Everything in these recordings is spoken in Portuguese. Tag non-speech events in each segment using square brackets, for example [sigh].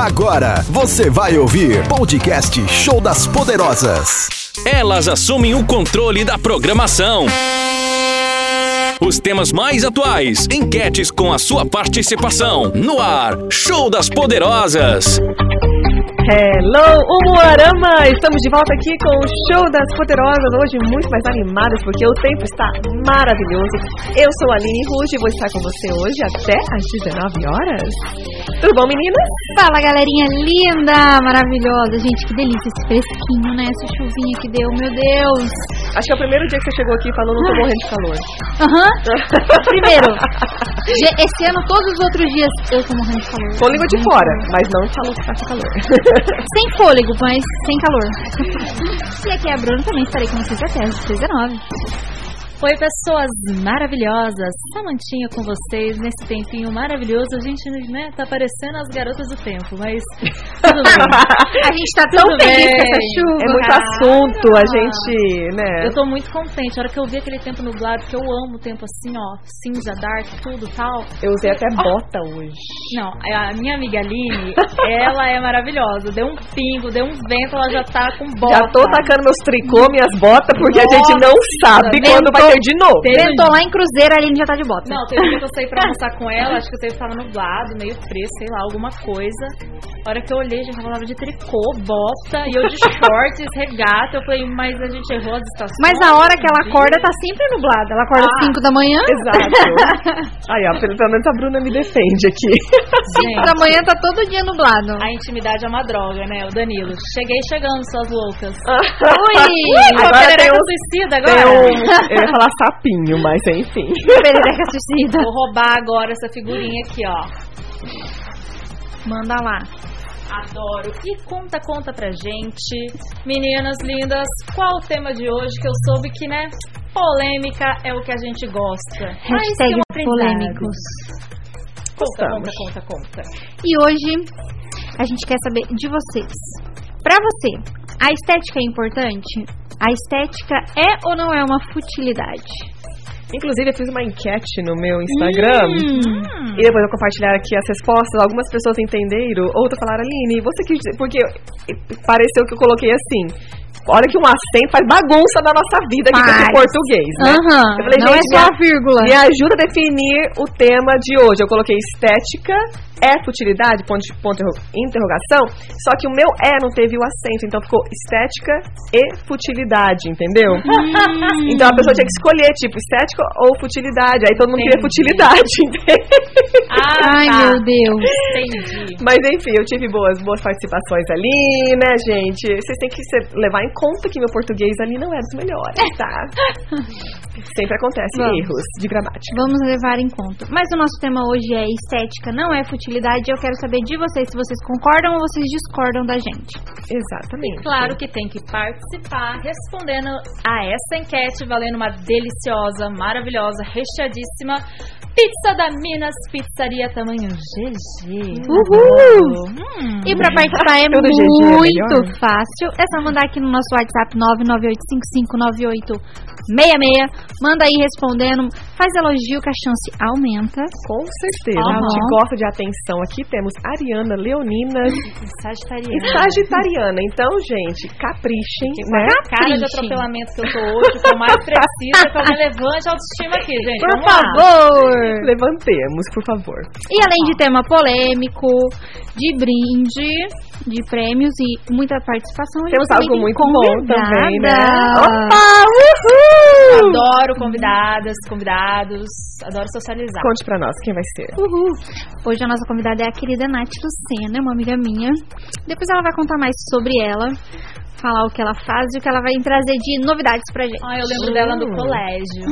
Agora você vai ouvir podcast Show das Poderosas. Elas assumem o controle da programação. Os temas mais atuais, enquetes com a sua participação. No ar, Show das Poderosas. Hello, Umuarama! Estamos de volta aqui com o Show das Poderosas, hoje muito mais animadas porque o tempo está maravilhoso. Eu sou a Aline Ruge e vou estar com você hoje até às 19 horas. Tudo bom, meninas? Fala, galerinha linda, maravilhosa. Gente, que delícia esse fresquinho, né? Essa chuvinha que deu, meu Deus. Acho que é o primeiro dia que você chegou aqui e falou, não tô morrendo de calor. Aham. [laughs] Primeiro, ge- esse ano, todos os outros dias, eu tô morrendo de calor. Com língua de fora, mas não falou que tá com calor. Sem fôlego, mas sem calor. e aqui é a Bruna, também estarei com vocês até às 19. Oi, pessoas maravilhosas! Samantinha com vocês nesse tempinho maravilhoso. A gente, né, tá parecendo as garotas do tempo, mas tudo bem. [laughs] A gente tá tão Tudo feliz bem. com essa chuva. É muito Ah. assunto, a gente, né? Eu tô muito contente. A hora que eu vi aquele tempo nublado, que eu amo o tempo assim, ó, cinza, dark, tudo tal. Eu usei até bota hoje. Não, a minha amiga Aline, ela é maravilhosa. Deu um pingo, deu um vento, ela já tá com bota. Já tô tacando meus tricô, minhas botas, porque a gente não sabe quando vai de novo. Ventou lá em Cruzeiro, a Aline já tá de bota. Não, teve um dia que eu saí pra [laughs] almoçar com ela, acho que o tempo tava nublado, meio frio, sei lá, alguma coisa. A hora que eu olhei, já falava de tricô, bota, e eu de [laughs] shorts, regata. Eu falei, mas a gente errou as estações. Mas a hora que ela acorda tá sempre nublada. Ela acorda às Ah. 5 da manhã. Exato. [laughs] Aí, ó, pelo, menos a Bruna me defende aqui. 5 da manhã tá todo dia nublado. A intimidade é uma droga, né? O Danilo. Cheguei chegando, suas loucas. Ui! Agora Agora tem um- suicida Tem agora. um, eu ia falar sapinho, mas enfim. Perereca suicida. Vou roubar agora essa figurinha aqui, ó. Manda lá. Adoro. E conta, conta pra gente, meninas lindas, qual o tema de hoje que eu soube que, né, polêmica é o que a gente gosta. Hashtag é um polêmicos. Conta, conta, conta, conta. E hoje a gente quer saber de vocês. Pra você, a estética é importante? A estética é ou não é uma futilidade? Inclusive, eu fiz uma enquete no meu Instagram. Hum. E depois eu compartilhar aqui as respostas. Algumas pessoas entenderam, outras falaram, Aline, você quis dizer. Porque pareceu que eu coloquei assim. Olha que um acento faz bagunça na nossa vida aqui com esse Faz. português, né? Aham, Eu falei, não é gente, só me- a vírgula. Me ajuda a definir o tema de hoje. Eu coloquei estética é futilidade, ponto, ponto interrogação. Só que o meu é não teve o acento, então ficou estética e futilidade, entendeu? Hum. Então a pessoa tinha que escolher, tipo, estética ou futilidade. Aí todo mundo queria Entendi. futilidade, [laughs] entendeu? Ah, Ai, tá. meu Deus. Entendi. Mas enfim, eu tive boas, boas participações ali, né, gente? Vocês têm que ser- levar em conta que meu português ali não é dos melhores, tá? Sempre acontece Vamos. erros de gramática. Vamos levar em conta. Mas o nosso tema hoje é estética, não é futilidade. Eu quero saber de vocês se vocês concordam ou vocês discordam da gente. Exatamente. Claro que tem que participar respondendo a essa enquete, valendo uma deliciosa, maravilhosa, recheadíssima pizza da Minas Pizzaria tamanho GG. Uhul! Hum. E pra participar é [laughs] é muito melhor. fácil. É só mandar aqui no nosso WhatsApp 998559866. Manda aí respondendo. Faz elogio que a chance aumenta. Com certeza. Aham. A gente gosta de atenção. Aqui temos Ariana, Leonina e Sagitariana. Sagitariana. Então, gente, caprichem, né? Cara de Caprichem. atropelamento que eu tô hoje, tô mais precisa que eu me levante a autoestima aqui, gente. Por Vamos lá. favor! Levantemos, por favor. E além de tema polêmico, de brinde, de prêmios e muita participação, a gente Temos algo muito bom também, né? Opa! Uhul! Adoro convidadas, convidados, adoro socializar. Conte pra nós, quem vai ser? Uhul. Hoje a nossa convidada é a querida Nath Lucena, uma amiga minha. Depois ela vai contar mais sobre ela, falar o que ela faz e o que ela vai trazer de novidades pra gente. Ah, eu lembro dela no colégio.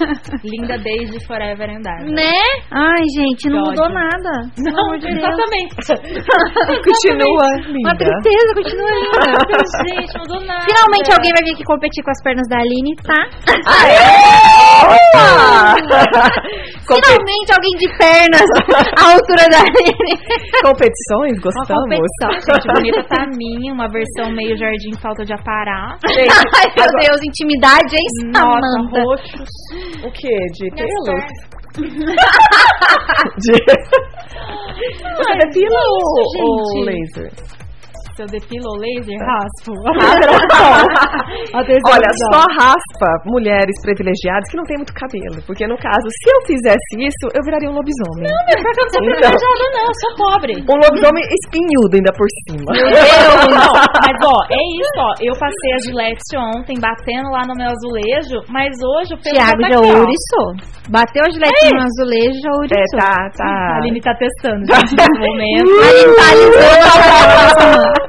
[laughs] Linda desde Forever and Ever. Né? Ai, gente, não Que mudou ódio. nada. Não, de [laughs] exatamente. Continua, Uma linda. tristeza, continua linda. Gente, mudou nada. Finalmente alguém vai vir aqui competir com as pernas da Aline, tá? [laughs] Compe- Finalmente alguém de pernas à altura da Aline. Competições, Uma gostamos? competição. Gente, bonita tá minha, uma versão meio Jardim em falta de aparar. [laughs] Gente, Ai, meu agora- Deus, intimidade, hein, Nossa, Samanta? roxos. O [laughs] que? De pernas. De... Você depila ou, isso, ou laser? Se eu depilo o laser, raspo. [laughs] Olha, só raspa mulheres privilegiadas que não têm muito cabelo. Porque no caso, se eu fizesse isso, eu viraria um lobisomem. Não, meu, que eu não sou Então. privilegiada, não, eu sou pobre. Um lobisomem espinhudo ainda por cima. Meu Deus! Não, mas ó, é isso, ó. Eu passei a Gillette ontem, batendo lá no meu azulejo, mas hoje o pelo Tiago tá já ouriçou. Bateu a gilete no azulejo, já É, ouriçou. tá, tá. A Aline tá testando, [laughs] gente, nesse momento. Aline tá alisando.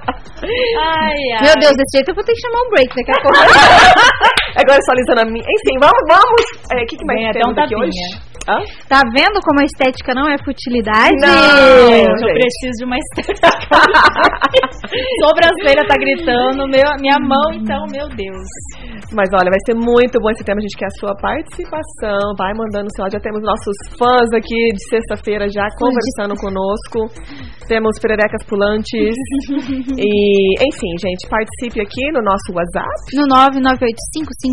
Ai, ai. Meu Deus, desse jeito eu vou ter que chamar um break daqui a pouco. [laughs] Agora só alisando a minha. Enfim, vamos, vamos. É, O que, que mais até temos um aqui hoje? Hã? Tá vendo como a estética não é futilidade? Não. Gente, eu preciso de uma estética. [laughs] Sobrancelha tá gritando, meu, minha mão, então, meu Deus. Mas olha, vai ser muito bom esse tema. A gente quer a sua participação. Vai mandando seu áudio. Já temos nossos fãs aqui de sexta-feira já conversando conosco. Temos pererecas pulantes. [laughs] e, enfim, gente, participe aqui no nosso WhatsApp. No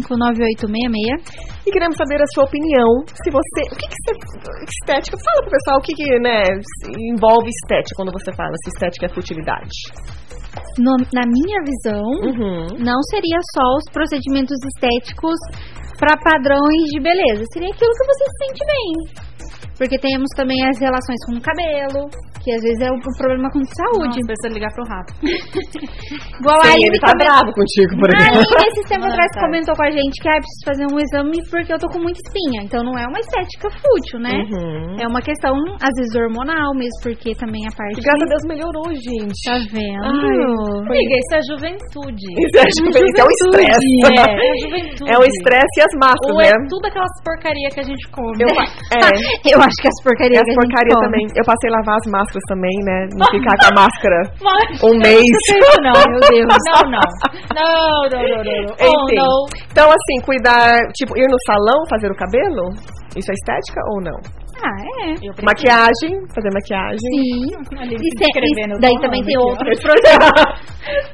998559866. E queremos saber a sua opinião. Se você. O que, que. Estética. Fala pro pessoal o que, que né, envolve estética quando você fala se estética é futilidade. No- na minha visão, Uhum. não seria só os procedimentos estéticos para padrões de beleza. Seria aquilo que você se sente bem. Porque temos também as relações com o cabelo, que às vezes é um problema com saúde. Nossa, precisa ligar pro rato. [laughs] Igual a Sim, Aline ele tá comen- bravo contigo, por A exemplo. Aline, esses tempos Ah, atrás, tá. comentou com a gente que ah, preciso fazer um exame porque eu tô com muita espinha. Então não é uma estética fútil, né? Uhum. É uma questão, às vezes, hormonal mesmo, porque também a parte. Graças a Deus melhorou, gente. Tá vendo? Ai, Amiga, isso é juventude. [laughs] Isso é, isso é um estresse. É, é a juventude. É o estresse e as massas, Ou né? é tudo aquelas porcaria que a gente come. Eu, [laughs] é, Eu acho que as porcarias e as que a gente porcaria come. também. Eu passei a lavar as máscaras também, né? Não ficar com a máscara [laughs] um mês. Não, Meu Deus. Não, [laughs] não. Não, não, não, não. Oh, Enfim. não. Então, assim, cuidar, tipo, ir no salão fazer o cabelo? Isso é estética ou não? Ah, é. Maquiagem, fazer maquiagem. Sim. Ali, E se e daí também tem outros [laughs] procedimentos.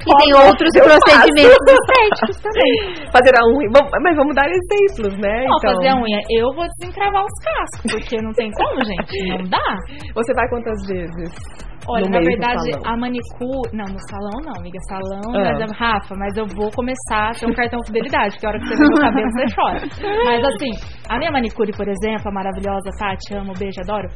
e tem outros procedimentos estéticos também. [laughs] Fazer a unha. Vamos- mas vamos dar exemplos, né? Não, então, fazer a unha. Eu vou desencravar os cascos, porque não tem como, gente. Não dá. Você vai quantas vezes? Olha, na verdade, a manicure. Não, no salão não, amiga. Salão, Ah. mas, é- Rafa, mas eu vou começar a ter um cartão fidelidade, que a hora que você vê meu cabelo, você chora. [laughs] Mas assim, a minha manicure, por exemplo, a maravilhosa Tati, amo, beijo, adoro.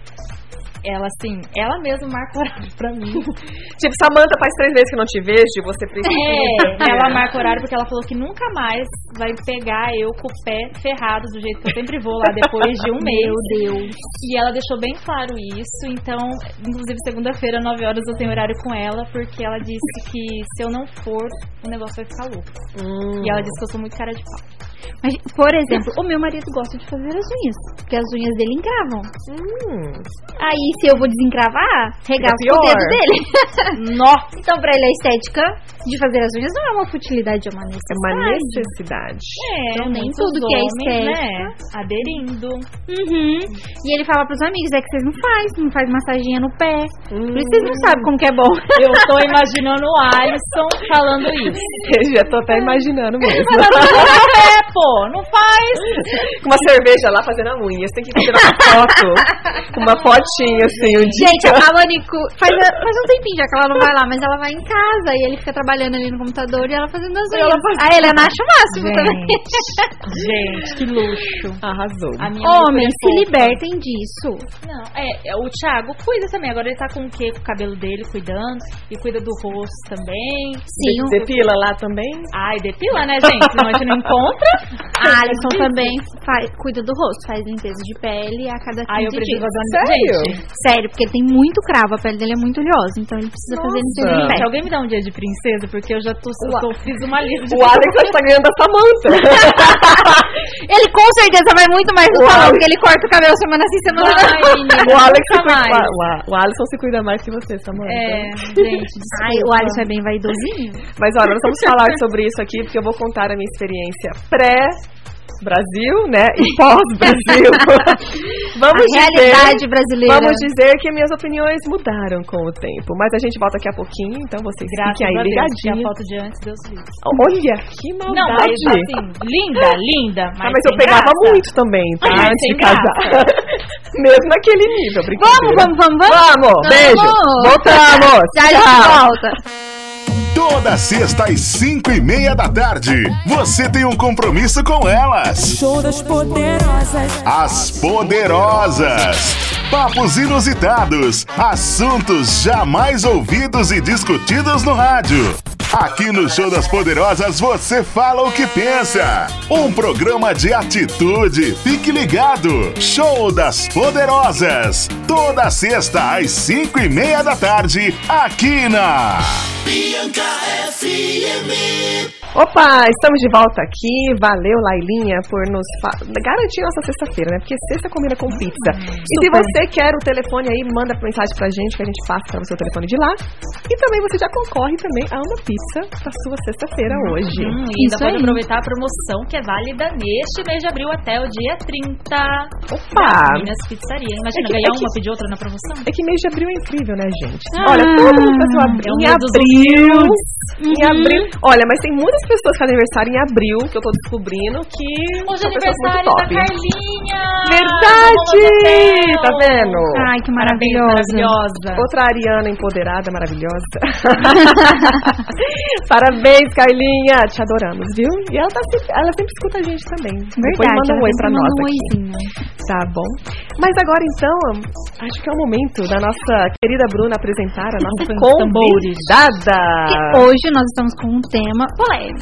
Ela, assim, ela mesma marca horário pra mim. [laughs] Tipo, Samanta, faz três meses que não te vejo, você precisa. É, ela marca horário porque ela falou que nunca mais vai pegar eu com o pé ferrado do jeito que eu sempre vou lá depois de um [laughs] mês. Meu Deus. E ela deixou bem claro isso, então, inclusive segunda-feira, 9 horas, eu tenho horário com ela, porque ela disse que se eu não for, o negócio vai ficar louco. Hum. E ela disse que eu sou muito cara de pau. Mas, por exemplo, o meu marido gosta de fazer as unhas, porque as unhas dele encravam. Hum. Aí, se eu vou desencravar, regaço o dedo dele. [laughs] Nossa! então, pra ele, a estética de fazer as unhas não é uma futilidade, é uma É uma necessidade. Necessidade. É, Então, nem tudo que é homens, estética. né, aderindo. Uhum. E ele fala pros amigos, é que vocês não faz, não faz massaginha no pé. Hum. Por isso vocês não sabem como que é bom. [laughs] Eu tô imaginando o Alisson falando isso. [laughs] Eu já tô até imaginando mesmo. É, pô, não faz. [laughs] Com uma cerveja lá fazendo a unha. Você tem que tirar uma foto. Com uma fotinha, assim, um dia. Gente, a manicure faz, faz um tempinho já que ela não vai lá, mas ela vai em casa e ele fica trabalhando ali no computador e ela fazendo as unhas. A Helena acha o máximo. Gente, que luxo. Arrasou. A minha Homens, se é libertem disso. Não, é, é, o Thiago cuida também. Agora ele tá com o quê? Com o cabelo dele cuidando. E cuida do rosto também. Sim, o Depila lá também? Ai, depila, né, gente? Senão a gente não encontra. [laughs] a Alison também faz, cuida do rosto, faz limpeza de pele a cada 15 Ai, eu preciso dias. Sério? Gente, Sério, porque ele tem muito cravo, a pele dele é muito oleosa, então ele precisa fazer limpeza de Nossa. pele. alguém me dá um dia de princesa? Porque eu já tô, eu tô fiz uma lista de O Alex tá ganhando da [laughs] Ele com certeza vai muito mais no salão, porque ele corta o cabelo semana sim, semana Ai, não. menina, [laughs] o Alex se cuida, mais. o, Alisson se cuida mais que você, Samanta. É, gente, [laughs] desculpa. Ai, o Alisson é bem vaidosinho. Mas olha, nós vamos falar sobre isso aqui porque eu vou contar a minha experiência pré Brasil, né? E pós-Brasil. [laughs] vamos a dizer, realidade brasileira. Vamos dizer que minhas opiniões mudaram com o tempo. Mas a gente volta daqui a pouquinho, então vocês Graças fiquem aí a Deus, que a ligadinhos. foto de antes, Deus livre. Olha, que Não, mas maldade. assim, linda, linda. Mas, Ah, mas eu pegava graça. muito também, tá? Mas Antes de casar. [laughs] Mesmo naquele nível, Vamos, brincadeira. vamos, vamos, vamos. Vamos, beijo. Vamos. Voltamos. [laughs] Já a gente Tchau. volta. Toda sexta às cinco e meia da tarde, você tem um compromisso com elas. Show das poderosas. As Poderosas. Papos inusitados, assuntos jamais ouvidos e discutidos no rádio. Aqui no Show das Poderosas você fala o que pensa. Um programa de atitude. Fique ligado. Show das Poderosas. Toda sexta às cinco e meia da tarde, aqui na. KFI mir. Opa, estamos de volta aqui. Valeu, Lailinha, por nos garantir nossa sexta-feira, né? Porque sexta combina com pizza. e se você quer o telefone aí, manda mensagem pra gente que a gente passa para o seu telefone de lá. E também você já concorre também a uma pizza pra sua sexta-feira hoje. Hum, e ainda Isso pode aí. aproveitar a promoção que é válida neste mês de abril até o dia 30. Opa! Das Minas Pizzaria. Imagina É que- ganhar é que- uma, pedir outra na promoção. É que mês de abril é incrível, né, gente? Ah. Olha, todo mundo faz o abril É o em abril. Em Uhum. abril. Olha, mas tem muitas pessoas que aniversário em abril, que eu tô descobrindo que Hoje é aniversário da. Carlinha! Verdade! Tá vendo? Ai, que Parabéns, maravilhoso. maravilhosa. Outra Ariana empoderada, maravilhosa. [laughs] Parabéns, Carlinha. Te adoramos, viu? E ela, tá sempre, ela sempre escuta a gente também. Depois Verdade. manda um oi pra manda nós um aqui. oizinho. Tá bom. Mas agora então, acho que é o momento da nossa querida Bruna apresentar a [laughs] nossa convidada. Hoje nós estamos com um tema polêmico.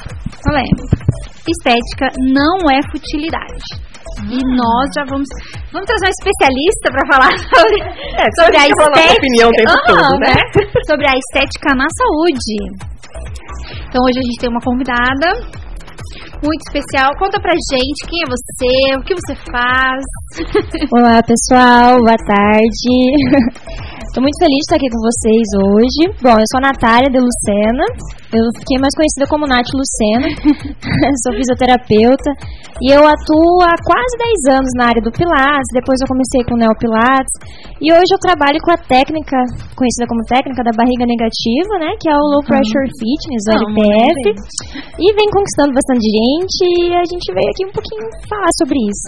Polêmico. Estética não é futilidade. E nós já vamos. Vamos trazer uma especialista para falar [laughs] sobre, É, sobre a estética. opinião o tempo todo, né? Sobre a estética na saúde. Então hoje a gente tem uma convidada muito especial. Conta pra gente quem é você, o que você faz. Olá pessoal, boa tarde. [laughs] Estou muito feliz de estar aqui com vocês hoje. Bom, eu sou a Natália de Lucena, eu fiquei mais conhecida como Nath Lucena, [laughs] sou fisioterapeuta e eu atuo há quase 10 anos na área do Pilates, depois eu comecei com o Neo Pilates e hoje eu trabalho com a técnica, conhecida como técnica da barriga negativa, né, que é o Low Pressure Fitness, o Ah, LPF, e vem conquistando bastante gente e a gente veio aqui um pouquinho falar sobre isso.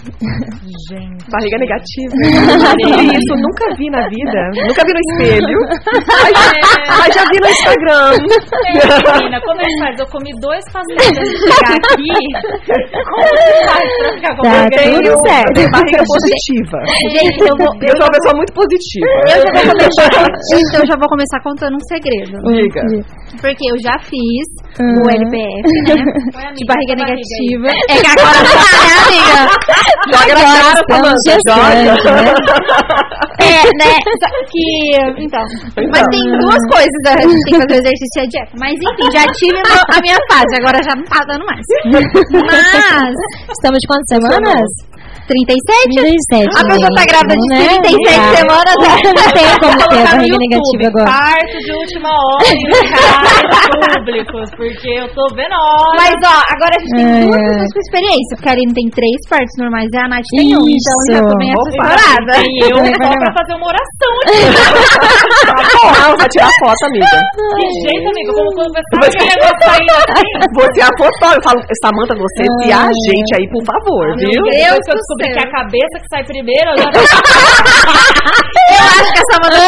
Gente. Barriga negativa. [laughs] Isso, nunca vi na vida. Nunca vi no espelho. Mas, mas já vi no Instagram. É, menina, como é que faz? Eu comi dois pastéis antes de chegar aqui. Como que faz pra ficar com Tá, tudo certo. tenho barriga positiva. Gente, eu vou. Eu sou uma pessoa muito positiva. Eu já vou começar, então eu já vou começar contando um segredo. Diga. Porque eu já fiz o Uhum. LPF, né? [laughs] Amiga, De barriga negativa. É que agora não tá, né, amiga? Joga na cara, gestando, Joga. né? É, né? Só Que. Então. Mas tem duas coisas. A gente tem que fazer o exercício e a dieta. Mas enfim, já tive a a minha fase, agora já não tá dando mais. Mas. Estamos de quantas semanas? 37? 37. A pessoa tá né? grávida de Né? 37 Ah, semanas. né? Não tem como ter no barriga negativa agora. Parto de última hora [laughs] públicos, porque eu tô vendo hora. Mas ó, agora a gente tem Ai, duas pessoas com experiência, porque a Aline tem três partes normais e a Nath tem um, então já tô bem Opa. assessorada. E eu [laughs] só pra fazer uma oração aqui. Ah, vai tirar foto, amiga. Que jeito, amigo, como conversar com aquele negócio aí assim. Você é a fotógrafa. Eu falo, Samanta, você se a gente aí, por favor, viu? Meu Deus eu descobri que é a cabeça que sai primeiro, eu [laughs] já Eu acho que essa mandou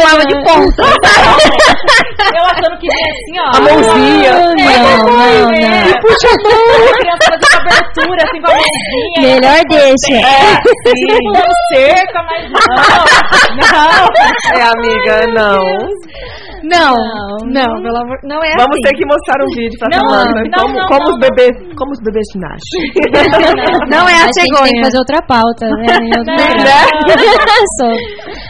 voava de ponta. eu achando que vem assim, ó. A mãozinha. Não, não, É, não. puxa a mão. A criança fazer cobertura, assim, com a mãozinha. Melhor deixa. Tipo, [laughs] pulando cerca, mas não. Não. [laughs] É, amiga, não. Não, não, pelo amor, não é Vamos assim. ter que mostrar um vídeo pra Não, Samanta. não, como, não, como não, os bebês, como os bebês nascem. [laughs] Não é a a gente tem que cegonha. fazer outra pauta, né? Não. programa. Sou.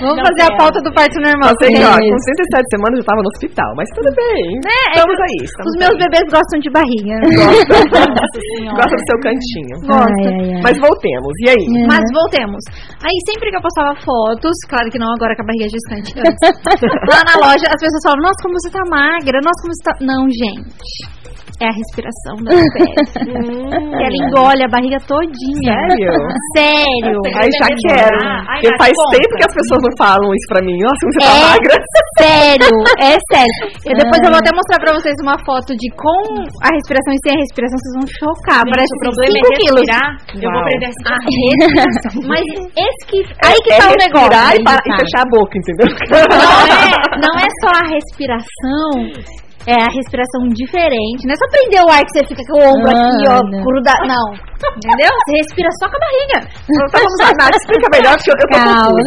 Vamos Não fazer a quero. pauta do parto normal. Isso. ó, com 67 semanas eu tava no hospital, mas tudo bem. É, é estamos que aí. Estamos Os meus aí. bebês gostam de barriga. [laughs] Senhora. Gosta do seu cantinho. Gosta. Mas voltemos. E aí? É. Mas voltemos. Aí sempre que eu postava fotos, claro que não agora com a barriga gestante, antes, [laughs] lá na loja as pessoas falam, nossa, como você tá magra, nossa, como você tá. Não, gente. É a respiração da LPF. [laughs] que ela engole a barriga todinha. Sério? Sério. Ai, já quero. Ai, Porque Nath, faz conta. tempo que as pessoas não falam isso pra mim. Nossa, você tá É. magra. Sério, é sério. [laughs] Eu depois eu vou até mostrar pra vocês uma foto de com a respiração e sem a respiração, vocês vão chocar. Gente, Parece o problema é 5 quilos. respirar. Eu vou Uau. aprender a A respirar. respiração. [laughs] Mas esse que. Aí que é tá o respirar negócio. E, e fechar a boca, entendeu? Não é, não é só a respiração. É a respiração diferente. Não é só prender o ar que você fica com o ombro aqui, ó, Ah, não. grudado. Não. Entendeu? Você respira só com a barriga. Então vamos lá, Nath, explica melhor, porque eu, eu tô Calma.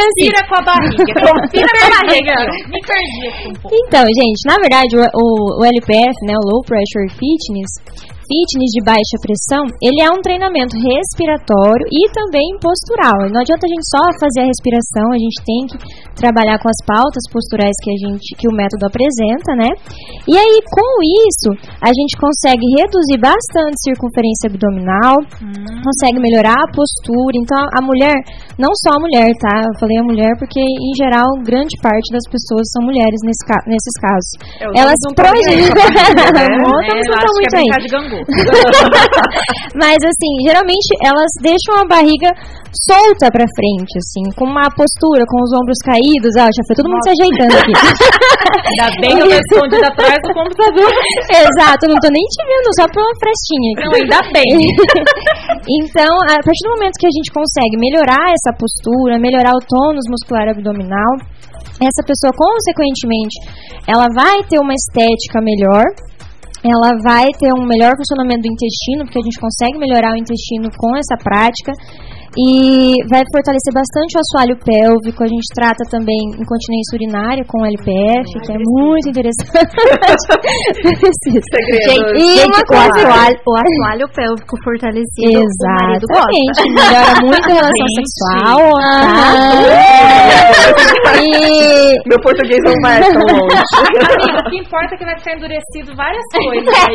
Respira com a barriga. Respira com a barriga. [laughs] Me perdi aqui um pouco. Então, gente, na verdade, o, o, o LPF, né, o Low Pressure Fitness, fitness de baixa pressão, ele é um treinamento respiratório e também postural. Não adianta a gente só fazer a respiração, a gente tem que trabalhar com as pautas posturais que a gente que o método apresenta, né? E aí, com isso, a gente consegue reduzir bastante circunferência abdominal, consegue melhorar a postura. Então, a mulher, não só a mulher, tá? Eu falei a mulher porque, em geral, grande parte das pessoas são mulheres nesse ca- nesses casos. É, Elas não a barriga, né? Não acho tão que muito é aí. [laughs] Mas assim, geralmente elas deixam a barriga solta pra frente, assim, com uma postura, com os ombros caídos. Ah, já foi todo mundo se ajeitando aqui. Ainda bem que eu tô escondida atrás do computador. Exato, não tô nem te vendo, só por uma frestinha aqui. Não, ainda bem. [laughs] então, a partir do momento que a gente consegue melhorar essa postura, melhorar o tônus muscular abdominal, essa pessoa, consequentemente, ela vai ter uma estética melhor, ela vai ter um melhor funcionamento do intestino, porque a gente consegue melhorar o intestino com essa prática. E vai fortalecer bastante o assoalho pélvico. A gente trata também incontinência urinária com LPF, que é muito interessante. [laughs] Segredo. E Gente, uma o coisa. assoalho, [laughs] o assoalho pélvico fortalecido, o. Exatamente. Melhora muito a relação Gente. sexual. [laughs] Tá? E Meu português não vai tão longe. Amiga, o que importa é que vai ficar endurecido várias coisas aí.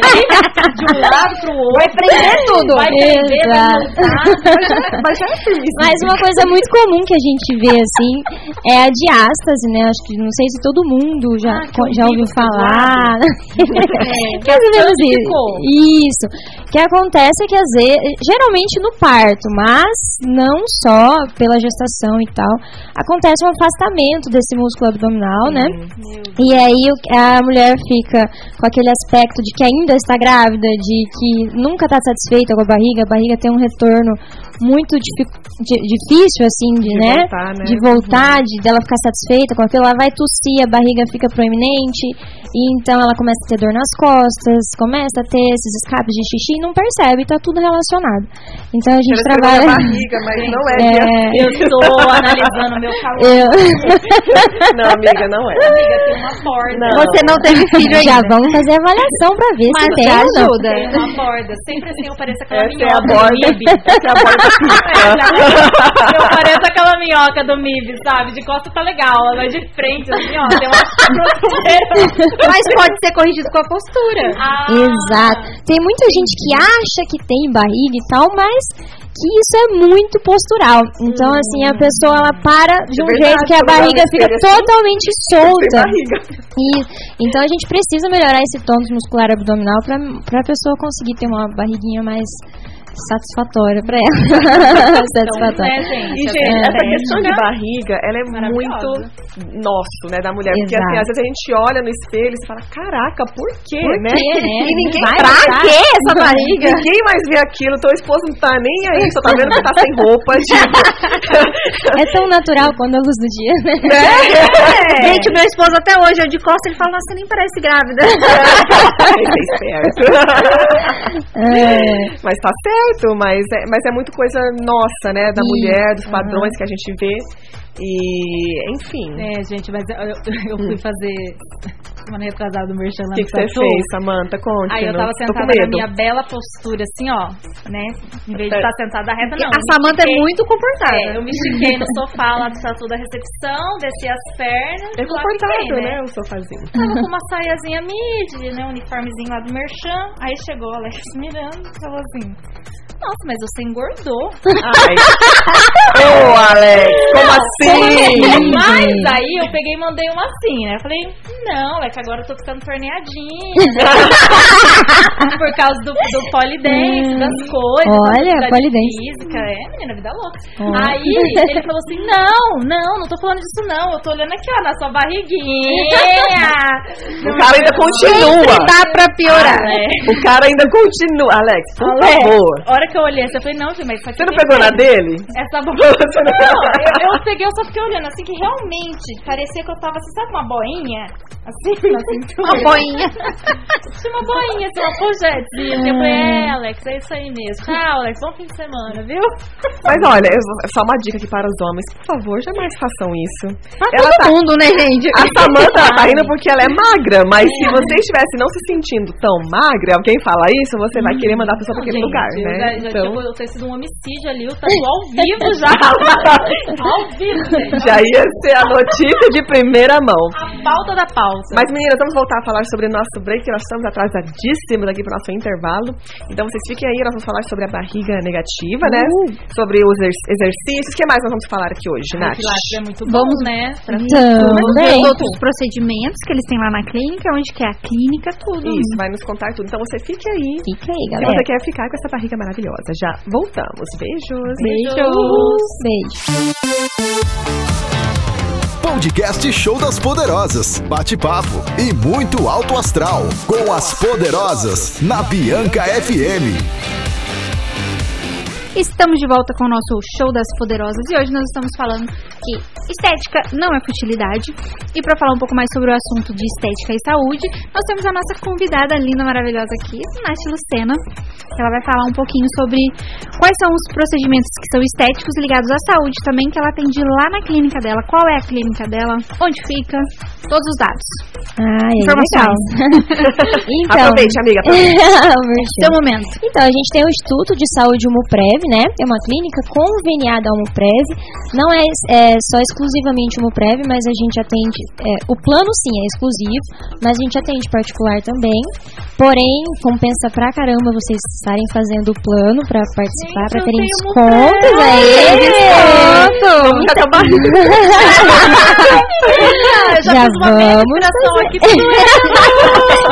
De um lado pro outro. Vai prender tudo. Vai prender, vai Exato. voltar. Mas já firme. Mas uma coisa muito comum que a gente vê, assim, é a diástase, né? Acho que não sei se todo mundo já, Ah, que já ouviu falar. que [laughs] menos sangue isso. Isso. O que acontece é que, às vezes, geralmente no parto, mas não só pela gestação e tal, acontece um afastamento desse músculo abdominal, né? E aí a mulher fica com aquele aspecto de que ainda está grávida, de que nunca está satisfeita com a barriga, a barriga tem um retorno muito difícil, assim, de, De né? voltar, né? De voltar, de dela ficar satisfeita com aquilo, ela vai tossir, a barriga fica proeminente, e então ela começa a ter dor nas costas, começa a ter esses escapes de xixi e não percebe, tá tudo relacionado. Então a gente Ela trabalha. na barriga, mas não é, É, Eu estou analisando o meu calor. eu... [laughs] Não, amiga, não é. Amiga, tem uma borda. Não. Você não teve [laughs] filho Já ainda. vamos fazer a avaliação pra ver Mas se tem ajuda. Tem uma borda. Sempre assim eu pareço aquela Essa é a borda. Essa é a borda. Eu pareço aquela minhoca do MIB, sabe? De costa tá legal, mas de frente, assim, ó, tem uma. [laughs] Mas pode ser corrigido com a postura. Ah, Exato. Tem muita gente que acha que tem barriga e tal, mas que isso é muito postural. Então, assim, a pessoa ela para de um Hum. verdade, jeito que a barriga fica assim, totalmente [laughs] solta. Isso. Então a gente precisa melhorar esse tônus muscular abdominal para a pessoa conseguir ter uma barriguinha mais satisfatória para ela. [laughs] Então, [laughs] satisfatória. né, gente? E, gente, essa técnica- questão de barriga, ela é muito nosso, né, da mulher. Porque, assim, Exato. às vezes a gente olha no espelho e fala, caraca, por quê, Por né? quê, né? [laughs] E ninguém Vai pra quê essa barriga? Ninguém mais vê aquilo, teu esposo não tá nem aí, só tá vendo que tá sem roupa, tipo... É tão natural quando a luz do dia, né? É. Gente, meu esposo até hoje, eu de costa, ele fala, nossa, você nem parece grávida. É. É. Mas tá certo, mas é, mas é muito coisa nossa, né? Da Isso, mulher, dos padrões que a gente vê. E, enfim. É, gente, mas eu, eu fui fazer semana retrasada do Merchan O que, que você fez, Samanta? Conte. Aí eu tava sentada na minha bela postura, assim, ó, né? Em vez de É. estar sentada reta, não. a Samanta é muito comportada. É, eu me estiquei no sofá lá do tatu da recepção, desci as pernas. É confortável, fiquei, né? O sofazinho. Tava com uma saiazinha mid, né? Um uniformezinho lá do Merchan. Aí chegou o Alex mirando e falou assim: Nossa, mas você engordou. Ai. [laughs] Ô, Alex, como assim? Mas aí eu peguei e mandei uma assim, né? Eu falei, não, Alex, que agora eu tô ficando torneadinha. [laughs] Por causa do, do polidense, das coisas. Hum. Olha, polidense. física. É, menina, vida louca. Aí ele falou assim: não, não, não tô falando disso, não. Eu tô olhando aqui, ó, na sua barriguinha. [laughs] O cara ainda continua. Dá pra piorar. Alex. O cara ainda continua. Alex, por Alex, favor. A hora que eu olhei, assim, eu falei, não, filho, mas isso aqui Você não pegou na dele? Essa bo... [laughs] Você não Não, eu, eu peguei, eu só fiquei olhando assim, que realmente parecia que eu tava, assim, sabe, uma boinha? Assim, na cintura. Uma boinha. [laughs] Tinha uma boinha, assim, uma pochetezinha. assim. Eu falei, é, Alex, é isso aí mesmo. Tchau, Alex, bom fim de semana, viu? Mas olha, eu só uma dica aqui para os homens. Por favor, jamais façam isso. Pra Ela todo tá- mundo, né, gente? A Samanta tá rindo [laughs] porque ela é magra, mas se você estivesse não se sentindo tão magra, alguém fala isso, você vai querer mandar a pessoa para aquele Gente, lugar, eu né? Já, já então, tinha ter sido um homicídio ali, o tatu ao vivo já. [laughs] ao vivo, gente. já ia ser a notícia de primeira mão. A pauta da pauta. Mas meninas, vamos voltar a falar sobre o nosso break, que nós estamos atrasadíssimos aqui para o nosso intervalo. Então vocês fiquem aí, nós vamos falar sobre a barriga negativa, né? Sobre os exer- exercícios. O que mais nós vamos falar aqui hoje, Nath? Pilates é muito bom, Vamos- né? Pra ver Também. os outros procedimentos que eles têm lá na clínica, onde que é a clínica, tudo. Isso, vai nos contar tudo. Então você fique aí. Fica aí, Se galera. você quer ficar com essa barriga maravilhosa. Já voltamos. Beijos. Beijos. Beijo. Podcast Show das Poderosas. Bate-papo e muito alto astral. Com as Poderosas na Bianca FM. Estamos de volta com o nosso show das poderosas e hoje nós estamos falando que estética não é futilidade. E para falar um pouco mais sobre o assunto de estética e saúde, nós temos a nossa convidada linda, maravilhosa aqui, Nath Lucena. Ela vai falar um pouquinho sobre quais são os procedimentos que são estéticos ligados à saúde também, que ela atende lá na clínica dela. Qual é a clínica dela? Onde fica? Todos os dados. Ai, é legal. [laughs] Então, Aproveite, amiga. [laughs] aproveite. Seu momento. Então, a gente tem o Instituto de Saúde Umuprev, né? É uma clínica conveniada ao Umuprev. Não é, é só exclusivamente Umuprev, mas a gente atende. é, o plano, sim, é exclusivo, mas a gente atende particular também. Porém, compensa pra caramba vocês estarem fazendo o plano pra participar, pra eu terem descontos aí. Desconto. Vamos [laughs] eu já, vamos aqui.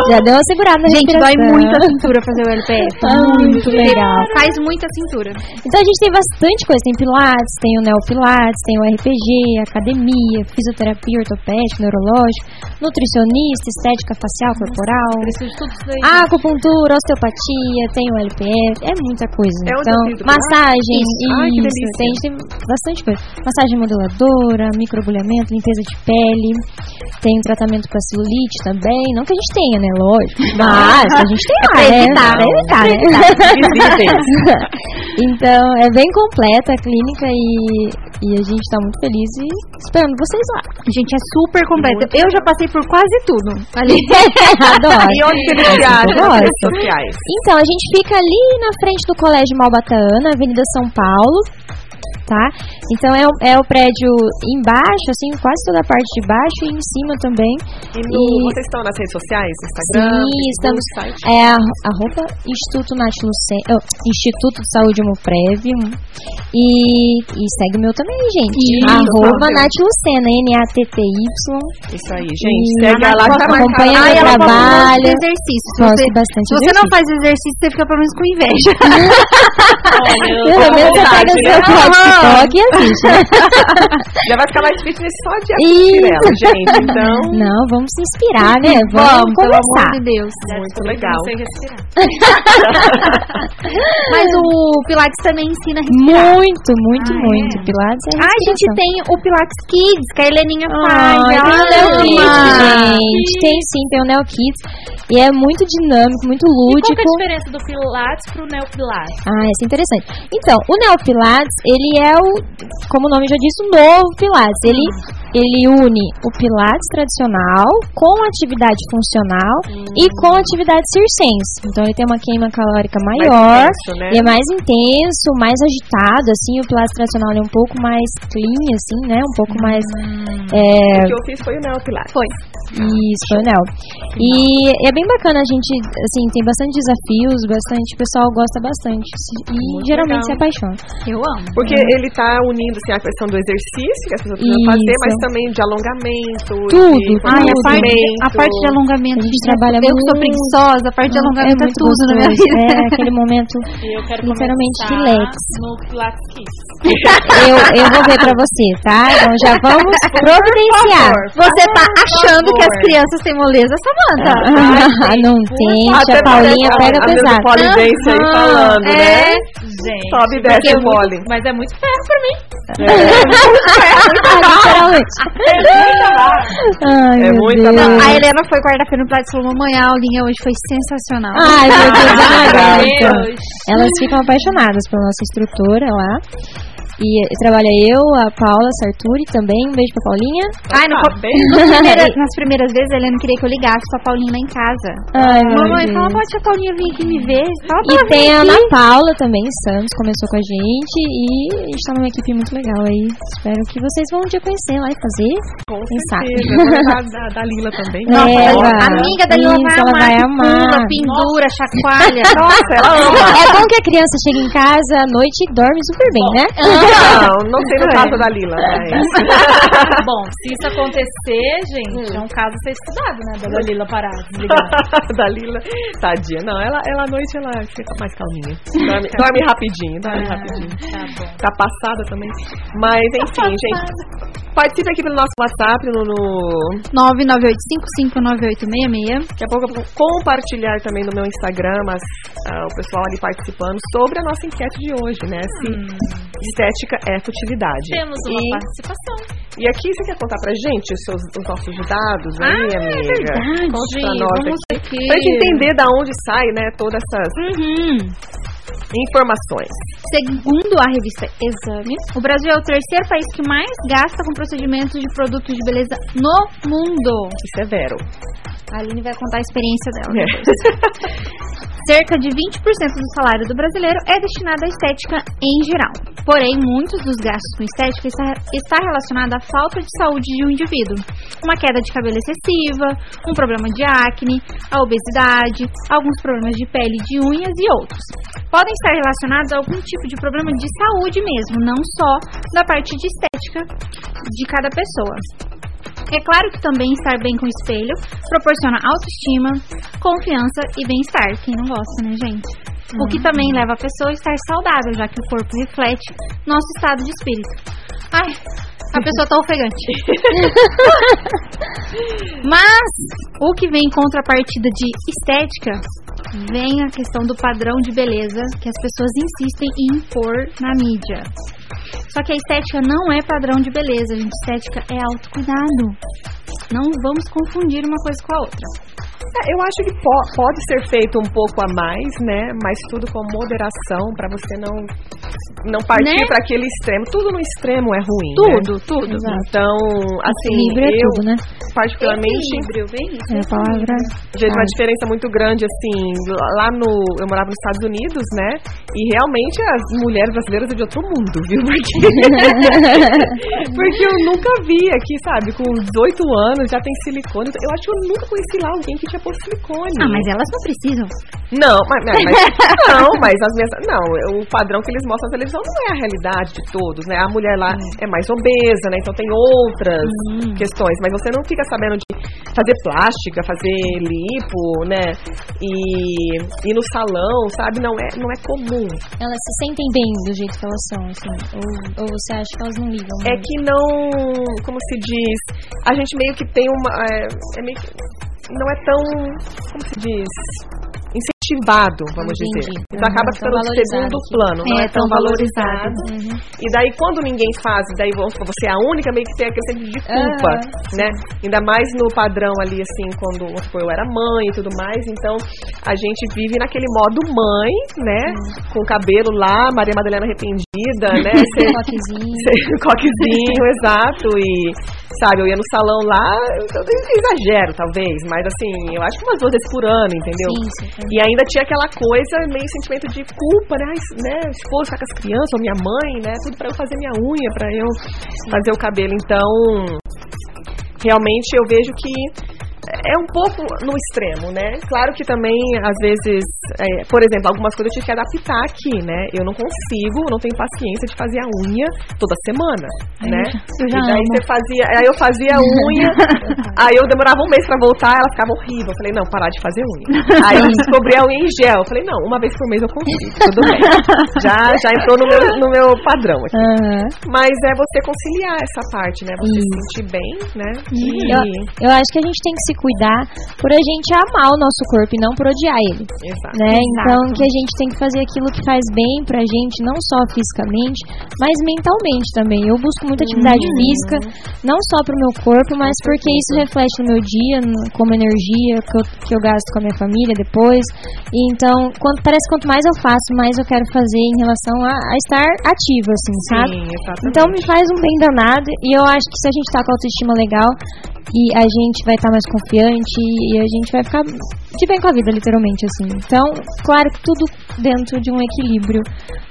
Já deu uma segurada na Gente, dói muito a cintura fazer o LPF. Ah, muito legal. Faz muita cintura. Então a gente tem bastante coisa, tem pilates, tem o neopilates, tem o RPG, academia, fisioterapia ortopédica, neurológica, nutricionista, estética facial, corporal, Preciso de tudo isso daí. acupuntura, osteopatia, tem o LPF, é muita coisa. É então, massagem, que isso, tem, tem bastante coisa. Massagem modeladora, microagulhamento, limpeza de pele, tem tratamento para celulite também, não que a gente tenha, né, lógico, mas a gente tem lá, pra né? evitar, Pra evitar, né? Então, é bem completa a clínica e, e a gente tá muito feliz e esperando vocês lá. Gente, é super completa. Eu já passei por quase tudo ali. [laughs] Adoro. E onde redes gosto. sociais? Então, a gente fica ali na frente do Colégio Malbataana, Avenida São Paulo. Tá? Então é, o- é o prédio embaixo, assim, quase toda a parte de baixo e em cima também. E no- E- vocês estão nas redes sociais? Instagram, Sim, estamos. site? É a, arroba Instituto Nath Lucen- oh, Instituto de Saúde Homoprev. E, e segue o meu também, gente. Isso, arroba o teu. Nath Lucena, N-A-T-T-Y. Isso aí, gente. E Segue ela, tá acompanha meu trabalho. exercício. Se Gosto você, bastante se você de não faz exercício, você fica pelo menos com inveja. [laughs] [laughs] Pelo menos você pega o seu né? TikTok e né? [laughs] Já vai ficar mais fitness só de assistir ela, gente. Então, [laughs] Não, vamos se inspirar, né? Vamos, pelo amor de Deus. muito legal. [laughs] Mas o Pilates também ensina a respirar. Muito, muito, Ah, muito. é? Pilates é Ah, a gente tem o Pilates Kids, que a Heleninha Ah, faz. tem o Neo. Kids, gente. Tem sim, tem o Neo Kids. E é muito dinâmico, muito E qual lúdico. que é a diferença do Pilates pro Neopilates? Ah, isso é interessante. Então, o Neopilates, ele é o, como o nome já diz, o novo Pilates. Ele, ele une o Pilates tradicional com atividade funcional e com atividade circense. Então, ele tem uma queima calórica maior, intenso, né? ele é mais intenso, mais agitado, assim. O Pilates tradicional é um pouco mais clean, assim, né? Um pouco mais... é, O que eu fiz foi o Neo Pilates. Foi. isso, foi o Neo. E é bem bacana, a gente, assim, tem bastante desafios, bastante, o pessoal gosta bastante. E Muito geralmente legal. se apaixona. Eu amo. Porque ele tá unindo assim, a questão do exercício que as pessoas precisam fazer, mas. Também de alongamento, Tudo, de Ai, a parte, a parte de alongamento. A gente trabalha eu que sou muito. preguiçosa, a parte de é alongamento é, muito tudo na minha vida. É aquele momento. [laughs] Eu quero Literalmente relax. no Pilates Kids. Eu, eu vou ver pra você, tá? Então já vamos [laughs] providenciar. Você tá achando que as crianças têm moleza, Samanta? Ah, não tem, tia Paulinha parece pega a, a pesado. polidense aí Aham, falando, é. né? Gente. Sobe e desce é o muito- pole. Mas é muito ferro pra mim. [laughs] Literalmente. Ai, É muita Deus. barra. A Helena foi quarta-feira no Pilates e falou: Mamãe, a aulinha hoje foi sensacional. Ai, meu Deus, [laughs] Ai. Deus. Elas ficam apaixonadas pela nossa instrutora lá. E trabalha eu, a Paula Sarturi também. Um beijo pra Paulinha. Ai, no, Tá bem. nas primeiras- [laughs] nas primeiras vezes a Helena queria que eu ligasse pra Paulinha lá em casa. Ai, Mamãe, fala pra tia Paulinha vir aqui me ver. E tem a. Ana Paula também, Santos, começou com a gente e a gente tá numa equipe muito legal aí. Espero que vocês vão um dia conhecer lá e fazer. Com Quem sabe? certeza. Vai da, da, Lila também. É, [laughs] Nossa. A amiga da Lila vai ela amar, vai amar. pula, pendura, chacoalha. Nossa, ela [laughs] ama. É bom que a criança chega em casa à noite e dorme super bem, né? Não, não sei no caso da Lila, mas... [laughs] Bom, se isso acontecer, gente, é um caso a ser estudado, né? Da Dalila parar, desligar. [laughs] da Lila, tadinha. Não, ela, ela à noite ela fica mais calminha. Dorme, dorme rapidinho, dorme rapidinho. Tá bom. Tá passada também. Mas enfim, gente. Participe aqui pelo nosso WhatsApp no, no 998559866. Daqui a pouco eu vou compartilhar também no meu Instagram as, ah, o pessoal ali participando sobre a nossa enquete de hoje, né? Se estética é futilidade. Temos uma e, participação. e aqui você quer contar pra gente os, seus, os nossos dados aí, Ah, é amiga? verdade. Conte pra nós Vamos aqui. aqui. Pra gente entender da onde sai, né, todas essas Uhum. informações. Segundo a revista Exame, o Brasil é o terceiro país que mais gasta com procedimentos de produtos de beleza no mundo. Isso é vero. A Aline vai contar a experiência dela. É. [laughs] Cerca de 20% do salário do brasileiro é destinado à estética em geral. Porém, muitos dos gastos com estética está, relacionado à falta de saúde de um indivíduo. Uma queda de cabelo excessiva, um problema de acne, a obesidade, alguns problemas de pele, de unhas e outros. Podem estar relacionados a algum tipo de problema de saúde mesmo, não só da parte de estética de cada pessoa. É claro que também estar bem com o espelho proporciona autoestima, confiança e bem-estar. Quem não gosta, né, gente? O que também leva a pessoa a estar saudável, já que o corpo reflete nosso estado de espírito. Ai, a pessoa tá ofegante. [laughs] Mas o que vem em contrapartida de estética vem a questão do padrão de beleza que as pessoas insistem em impor na mídia. Só que a estética não é padrão de beleza, gente. Estética é autocuidado. Não vamos confundir uma coisa com a outra. É, eu acho que po- pode ser feito um pouco a mais, né? Mas tudo com moderação pra você não não partir Né? pra aquele extremo. Tudo no extremo é ruim. Tudo, né? tudo. Exato. Então, assim, Equilíbrio é eu tudo, né? particularmente bem isso. É a palavra. vejo uma diferença muito grande, assim, lá no. Eu morava nos Estados Unidos, né? E realmente as mulheres brasileiras são de outro mundo, viu? [laughs] Porque, [laughs] porque eu nunca vi aqui, sabe, com 18 anos já tem silicone. Eu acho que eu nunca conheci lá alguém que tinha posto silicone. Ah, mas elas não precisam. Não, mas- mas- [laughs] não, mas as minhas, não, o padrão que eles mostram na televisão não é a realidade de todos, né? A mulher lá é mais obesa, né? Então tem outras questões, mas você não fica sabendo de fazer plástica, fazer lipo, né? E ir no salão, sabe? Não é, não é comum. Elas se sentem bem do jeito que elas são, assim. Ou, ou você acha que elas não ligam? É muito? que não, como se diz, a gente meio que tem uma, é, é meio que, não é tão, como se diz, incentivado, vamos Entendi. dizer. Então Uhum, acaba tão ficando no valorizado segundo plano, não é, É, tão tão valorizado. Uhum. E daí quando ninguém faz, daí você é a única, meio que tem aquele senso de culpa, Aham, né? Ainda mais no padrão ali, assim, quando supor, eu era mãe e tudo mais, então a gente vive naquele modo mãe, né? Com o cabelo lá, Maria Madalena arrependida, né? [laughs] Você- Coquezinho. coquezinho, [laughs] exato. E, sabe, eu ia no salão lá, eu, exagero, talvez, mas assim, eu acho que umas duas vezes por ano, entendeu? Sim, sim. E ainda tinha aquela coisa, meio sentimento de culpa, né? Né? Esposo ficar com as crianças, ou minha mãe, né? Tudo pra eu fazer minha unha, pra eu fazer o cabelo. Então, realmente eu vejo que é um pouco no extremo, né? Claro que também, às vezes, é, por exemplo, algumas coisas eu tive que adaptar aqui, né? Eu não consigo, não tenho paciência de fazer a unha toda semana, né? eu já e daí amo. você fazia, aí eu fazia a unha, [laughs] aí eu demorava um mês pra voltar, ela ficava horrível. Eu falei, não, parar de fazer unha. [laughs] Aí eu descobri a unha em gel. Eu falei, não, uma vez por mês eu consigo, tudo bem. [laughs] Já, já entrou no meu, no meu padrão aqui. Aham. Mas é você conciliar essa parte, né? Você se Isso. sentir bem, né? Eu, eu acho que a gente tem que se cuidar por a gente amar o nosso corpo e não por odiar ele. Exato. Né? Então que a gente tem que fazer aquilo que faz bem pra gente, não só fisicamente, mas mentalmente também. Eu busco muita atividade Uhum. física, não só pro meu corpo, mas porque isso reflete no meu dia, como energia que eu, que eu gasto com a minha família depois. E então, quanto, parece que quanto mais eu faço, mais eu quero fazer em relação a, a estar ativa, assim, sabe? Sim. Então me faz um bem danado e eu acho que se a gente tá com a autoestima legal e a gente vai estar mais confiante e a gente vai ficar de bem com a vida, literalmente, assim. Então, claro que tudo dentro de um equilíbrio.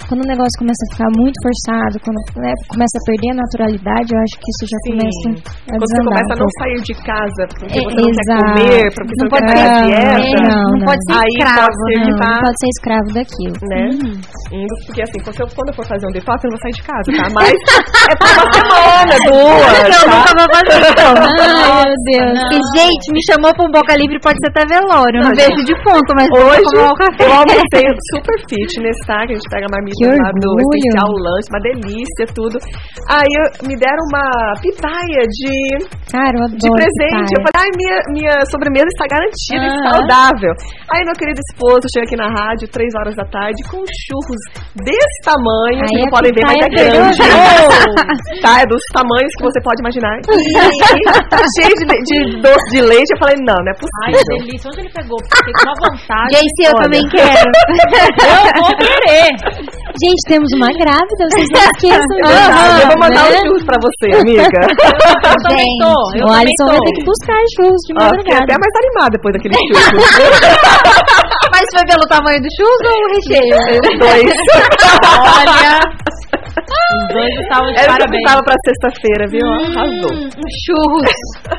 Quando o negócio começa a ficar muito forçado, quando né, começa a perder a naturalidade, eu acho que isso já Sim. começa a Quando você começa a não sair de casa porque É, você não exato. quer comer, porque você Não não, quer pode- pagar é, dieta, não, não pode ser aí escravo, pode ser Não, não pode ser escravo daquilo. né? Indo, porque assim, quando eu, quando eu for fazer um detox, eu não vou sair de casa, tá? Mas é por uma semana, duas, Eu tá? nunca vou fazer. [laughs] Ai, meu Deus. E, gente, me chamou pra um Boca Livre, pode ser até velório. Eu não Não, vejo defunto, mas eu vou Hoje tomar um café. eu almocei super fitness, tá? Que a gente pega a marmita lá do especial lanche, uma delícia, tudo. Aí eu- me deram uma pitaia de, Cara, eu de presente. pitaia. Eu falei, ai, minha, minha sobremesa está garantida e Aham. saudável. Aí meu querido esposo chega aqui na rádio, três horas da tarde, com churros desse tamanho, Aí vocês não a podem ver, mas é grande. pegou. [laughs] tá, é dos tamanhos que você pode imaginar. [laughs] E cheio de, de doce de leite, eu falei, não, não é Ai, possível. que delícia. Onde ele pegou? Porque Fiquei com uma vontade. Gente, eu Olha. também quero. [laughs] Eu vou querer. Gente, temos uma grávida, vocês não esqueçam disso. Aham, eu vou mandar né? os churros pra você, amiga. [laughs] Eu também Gente, tô. Eu O também Alisson tô. vai ter que buscar churros de Ó, fiquei madrugada. até mais animada depois daquele churros. Mas foi pelo tamanho do churros ou o recheio? Os dois. Olha. [laughs] Os dois estavam de Era parabéns. precisava pra sexta-feira, viu? Arrasou. Um churros.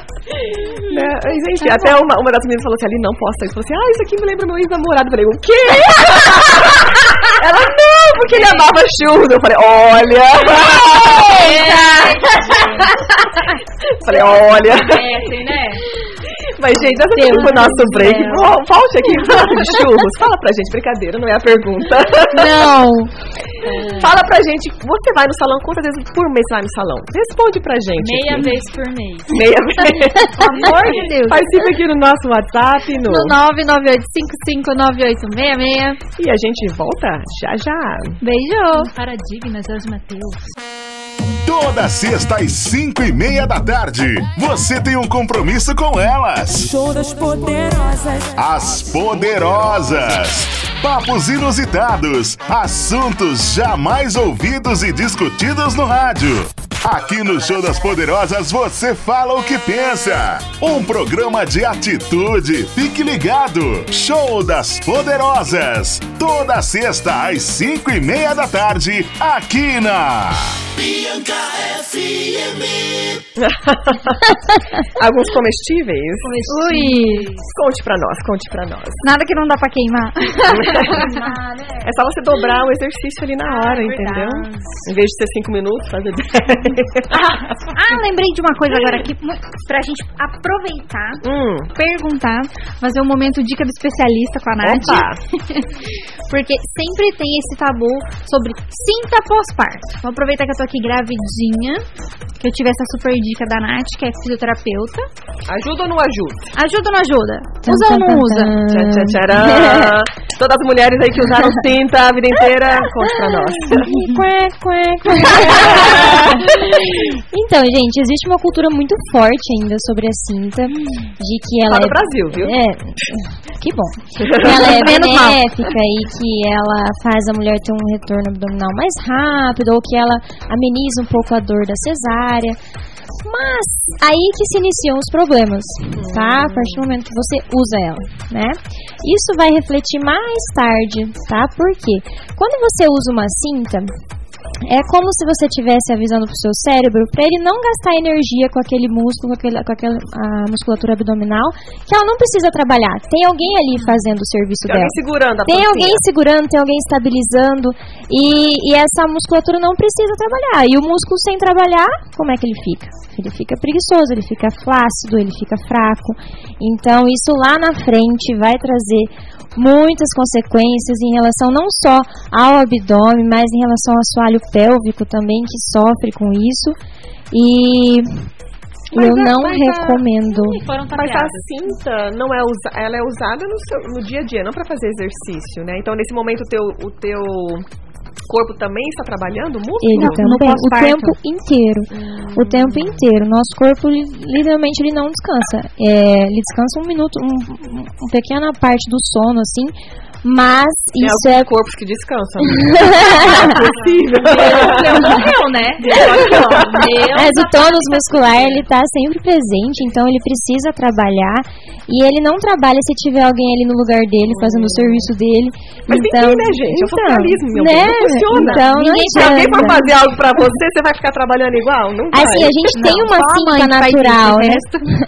[laughs] Né? Gente, até uma, uma das meninas falou assim, ali não posso sair. Falou assim, ah, isso aqui me lembra meu ex-namorado. Eu falei, o quê? [laughs] Ela, não, porque ele amava churros. Eu falei, olha. [laughs] falei, olha. É, assim, né? Mas, gente, essa foi o nosso break. Vol- Volte aqui de churros. Fala pra gente, brincadeira, não é a pergunta. Não. [laughs] Fala pra gente, você vai no salão, quantas vezes por mês você vai no salão? Responde pra gente. Meia aqui. vez por mês. Meia vez. Pelo [laughs] amor de Deus. Participa aqui no nosso WhatsApp, no... No 998559866. E a gente volta já já. Beijo. Paradigmas, Matheus. Toda sexta às cinco e meia da tarde, você tem um compromisso com elas. Show das poderosas. As Poderosas. Papos inusitados, assuntos jamais ouvidos e discutidos no rádio. Aqui no Show das Poderosas você fala o que pensa. Um programa de atitude. Fique ligado. Show das Poderosas. Toda sexta às cinco e meia da tarde, aqui na. [laughs] Alguns comestíveis. Ui. Conte pra nós, conte pra nós. Nada que não dá pra queimar. [laughs] É só você dobrar o exercício ali na hora, entendeu? Em vez de ser cinco minutos, fazer dez. Ah, [laughs] lembrei de uma coisa agora aqui mu- pra gente aproveitar, hum, perguntar, fazer um momento dica do especialista com a Nath. opa. Porque sempre tem esse tabu sobre cinta pós-parto. Vou aproveitar que eu tô aqui que eu tive essa super dica da Nath, que é fisioterapeuta. Ajuda ou não ajuda? Ajuda ou não ajuda? Usa ou não usa? Tcharam. Todas as mulheres aí que usaram [laughs] cinta a vida inteira, conte pra nós. [laughs] Então, gente, existe uma cultura muito forte ainda sobre a cinta, de que ela Só no é Brasil, viu? É, que bom. Que ela é [laughs] benéfica e que ela faz a mulher ter um retorno abdominal mais rápido, ou que ela ameniza um pouco a dor da cesárea. Mas aí que se iniciam os problemas, tá? A partir do momento que você usa ela, né? Isso vai refletir mais tarde, tá? Por quê? Quando você usa uma cinta, é como se você estivesse avisando pro seu cérebro para ele não gastar energia com aquele músculo, com, aquele, com aquela musculatura abdominal, que ela não precisa trabalhar. Tem alguém ali fazendo o serviço Tem dela. alguém segurando a Tem pancinha. alguém segurando, tem alguém estabilizando e, e essa musculatura não precisa trabalhar. E o músculo sem trabalhar, como é que ele fica? Ele fica preguiçoso, ele fica flácido, ele fica fraco. Então isso lá na frente vai trazer muitas consequências em relação não só ao abdômen, mas em relação ao assoalho pélvico também que sofre com isso. E Mas eu a- não mas a- recomendo. E foram Mas a cinta não é usa, ela é usada no, seu- no dia a dia, não para fazer exercício, né? Então nesse momento o teu, o teu corpo também está trabalhando o músculo? Ele também, o tempo inteiro. O tempo inteiro. Nosso corpo, li- literalmente, ele não descansa. É, ele descansa um minuto, um- uma pequena parte do sono, assim, mas Tem isso é corpos que descansam. [laughs] não é possível. Meu morreu, né? Meu Mas o tônus muscular, ele tá sempre presente, então ele precisa trabalhar. E ele não trabalha se tiver alguém ali no lugar dele, fazendo o serviço dele. Mas então, ir, né, gente? É o então, socialismo, meu né? não funciona. Então, não Ninguém, se alguém for fazer algo pra você, você vai ficar trabalhando igual? Não vai. Assim, a gente tem uma cinta natural, né?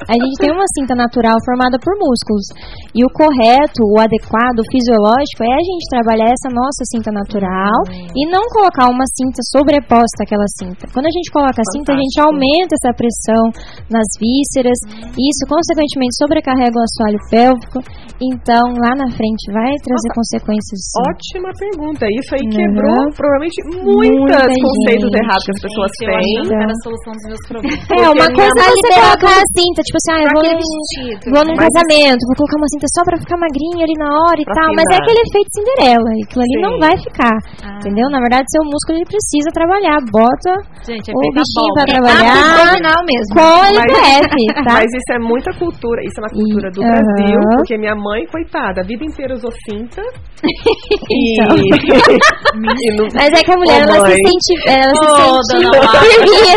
A gente tem uma cinta natural formada por músculos. E o correto, o adequado, o fisiológico é a gente trabalhar essa nossa cinta natural e não colocar uma cinta sobreposta àquela cinta. Quando a gente coloca a cinta, a gente aumenta essa pressão nas vísceras e isso, consequentemente, sobrecarrega o assoalho pélvico. Então, lá na frente, vai trazer consequências. sim. Ótima pergunta. Isso aí Uhum. quebrou provavelmente Muita muitos conceitos gente. errados que as pessoas Gente, eu têm. que era a solução dos meus problemas. É, uma coisa é você colocar a cinta, tipo assim, ah, eu vou num, vestido. vou num casamento, vou colocar uma cinta só pra ficar magrinha ali na hora e Pra tal, mas é aquele efeito Cinderela, e aquilo ali Sim. não vai ficar, Ah. entendeu? Na verdade, seu músculo ele precisa trabalhar, bota Gente, é o bichinho pra bola. trabalhar Abdominal mesmo. com Mas- [laughs] LPF, tá? Mas isso é muita cultura, isso é uma cultura do aham. Brasil, porque minha mãe, coitada, a vida inteira usou cinta. [laughs] e, Então. [laughs] e não- Mas é que a mulher, Ô, ela se sente, ela se Mara. firminha.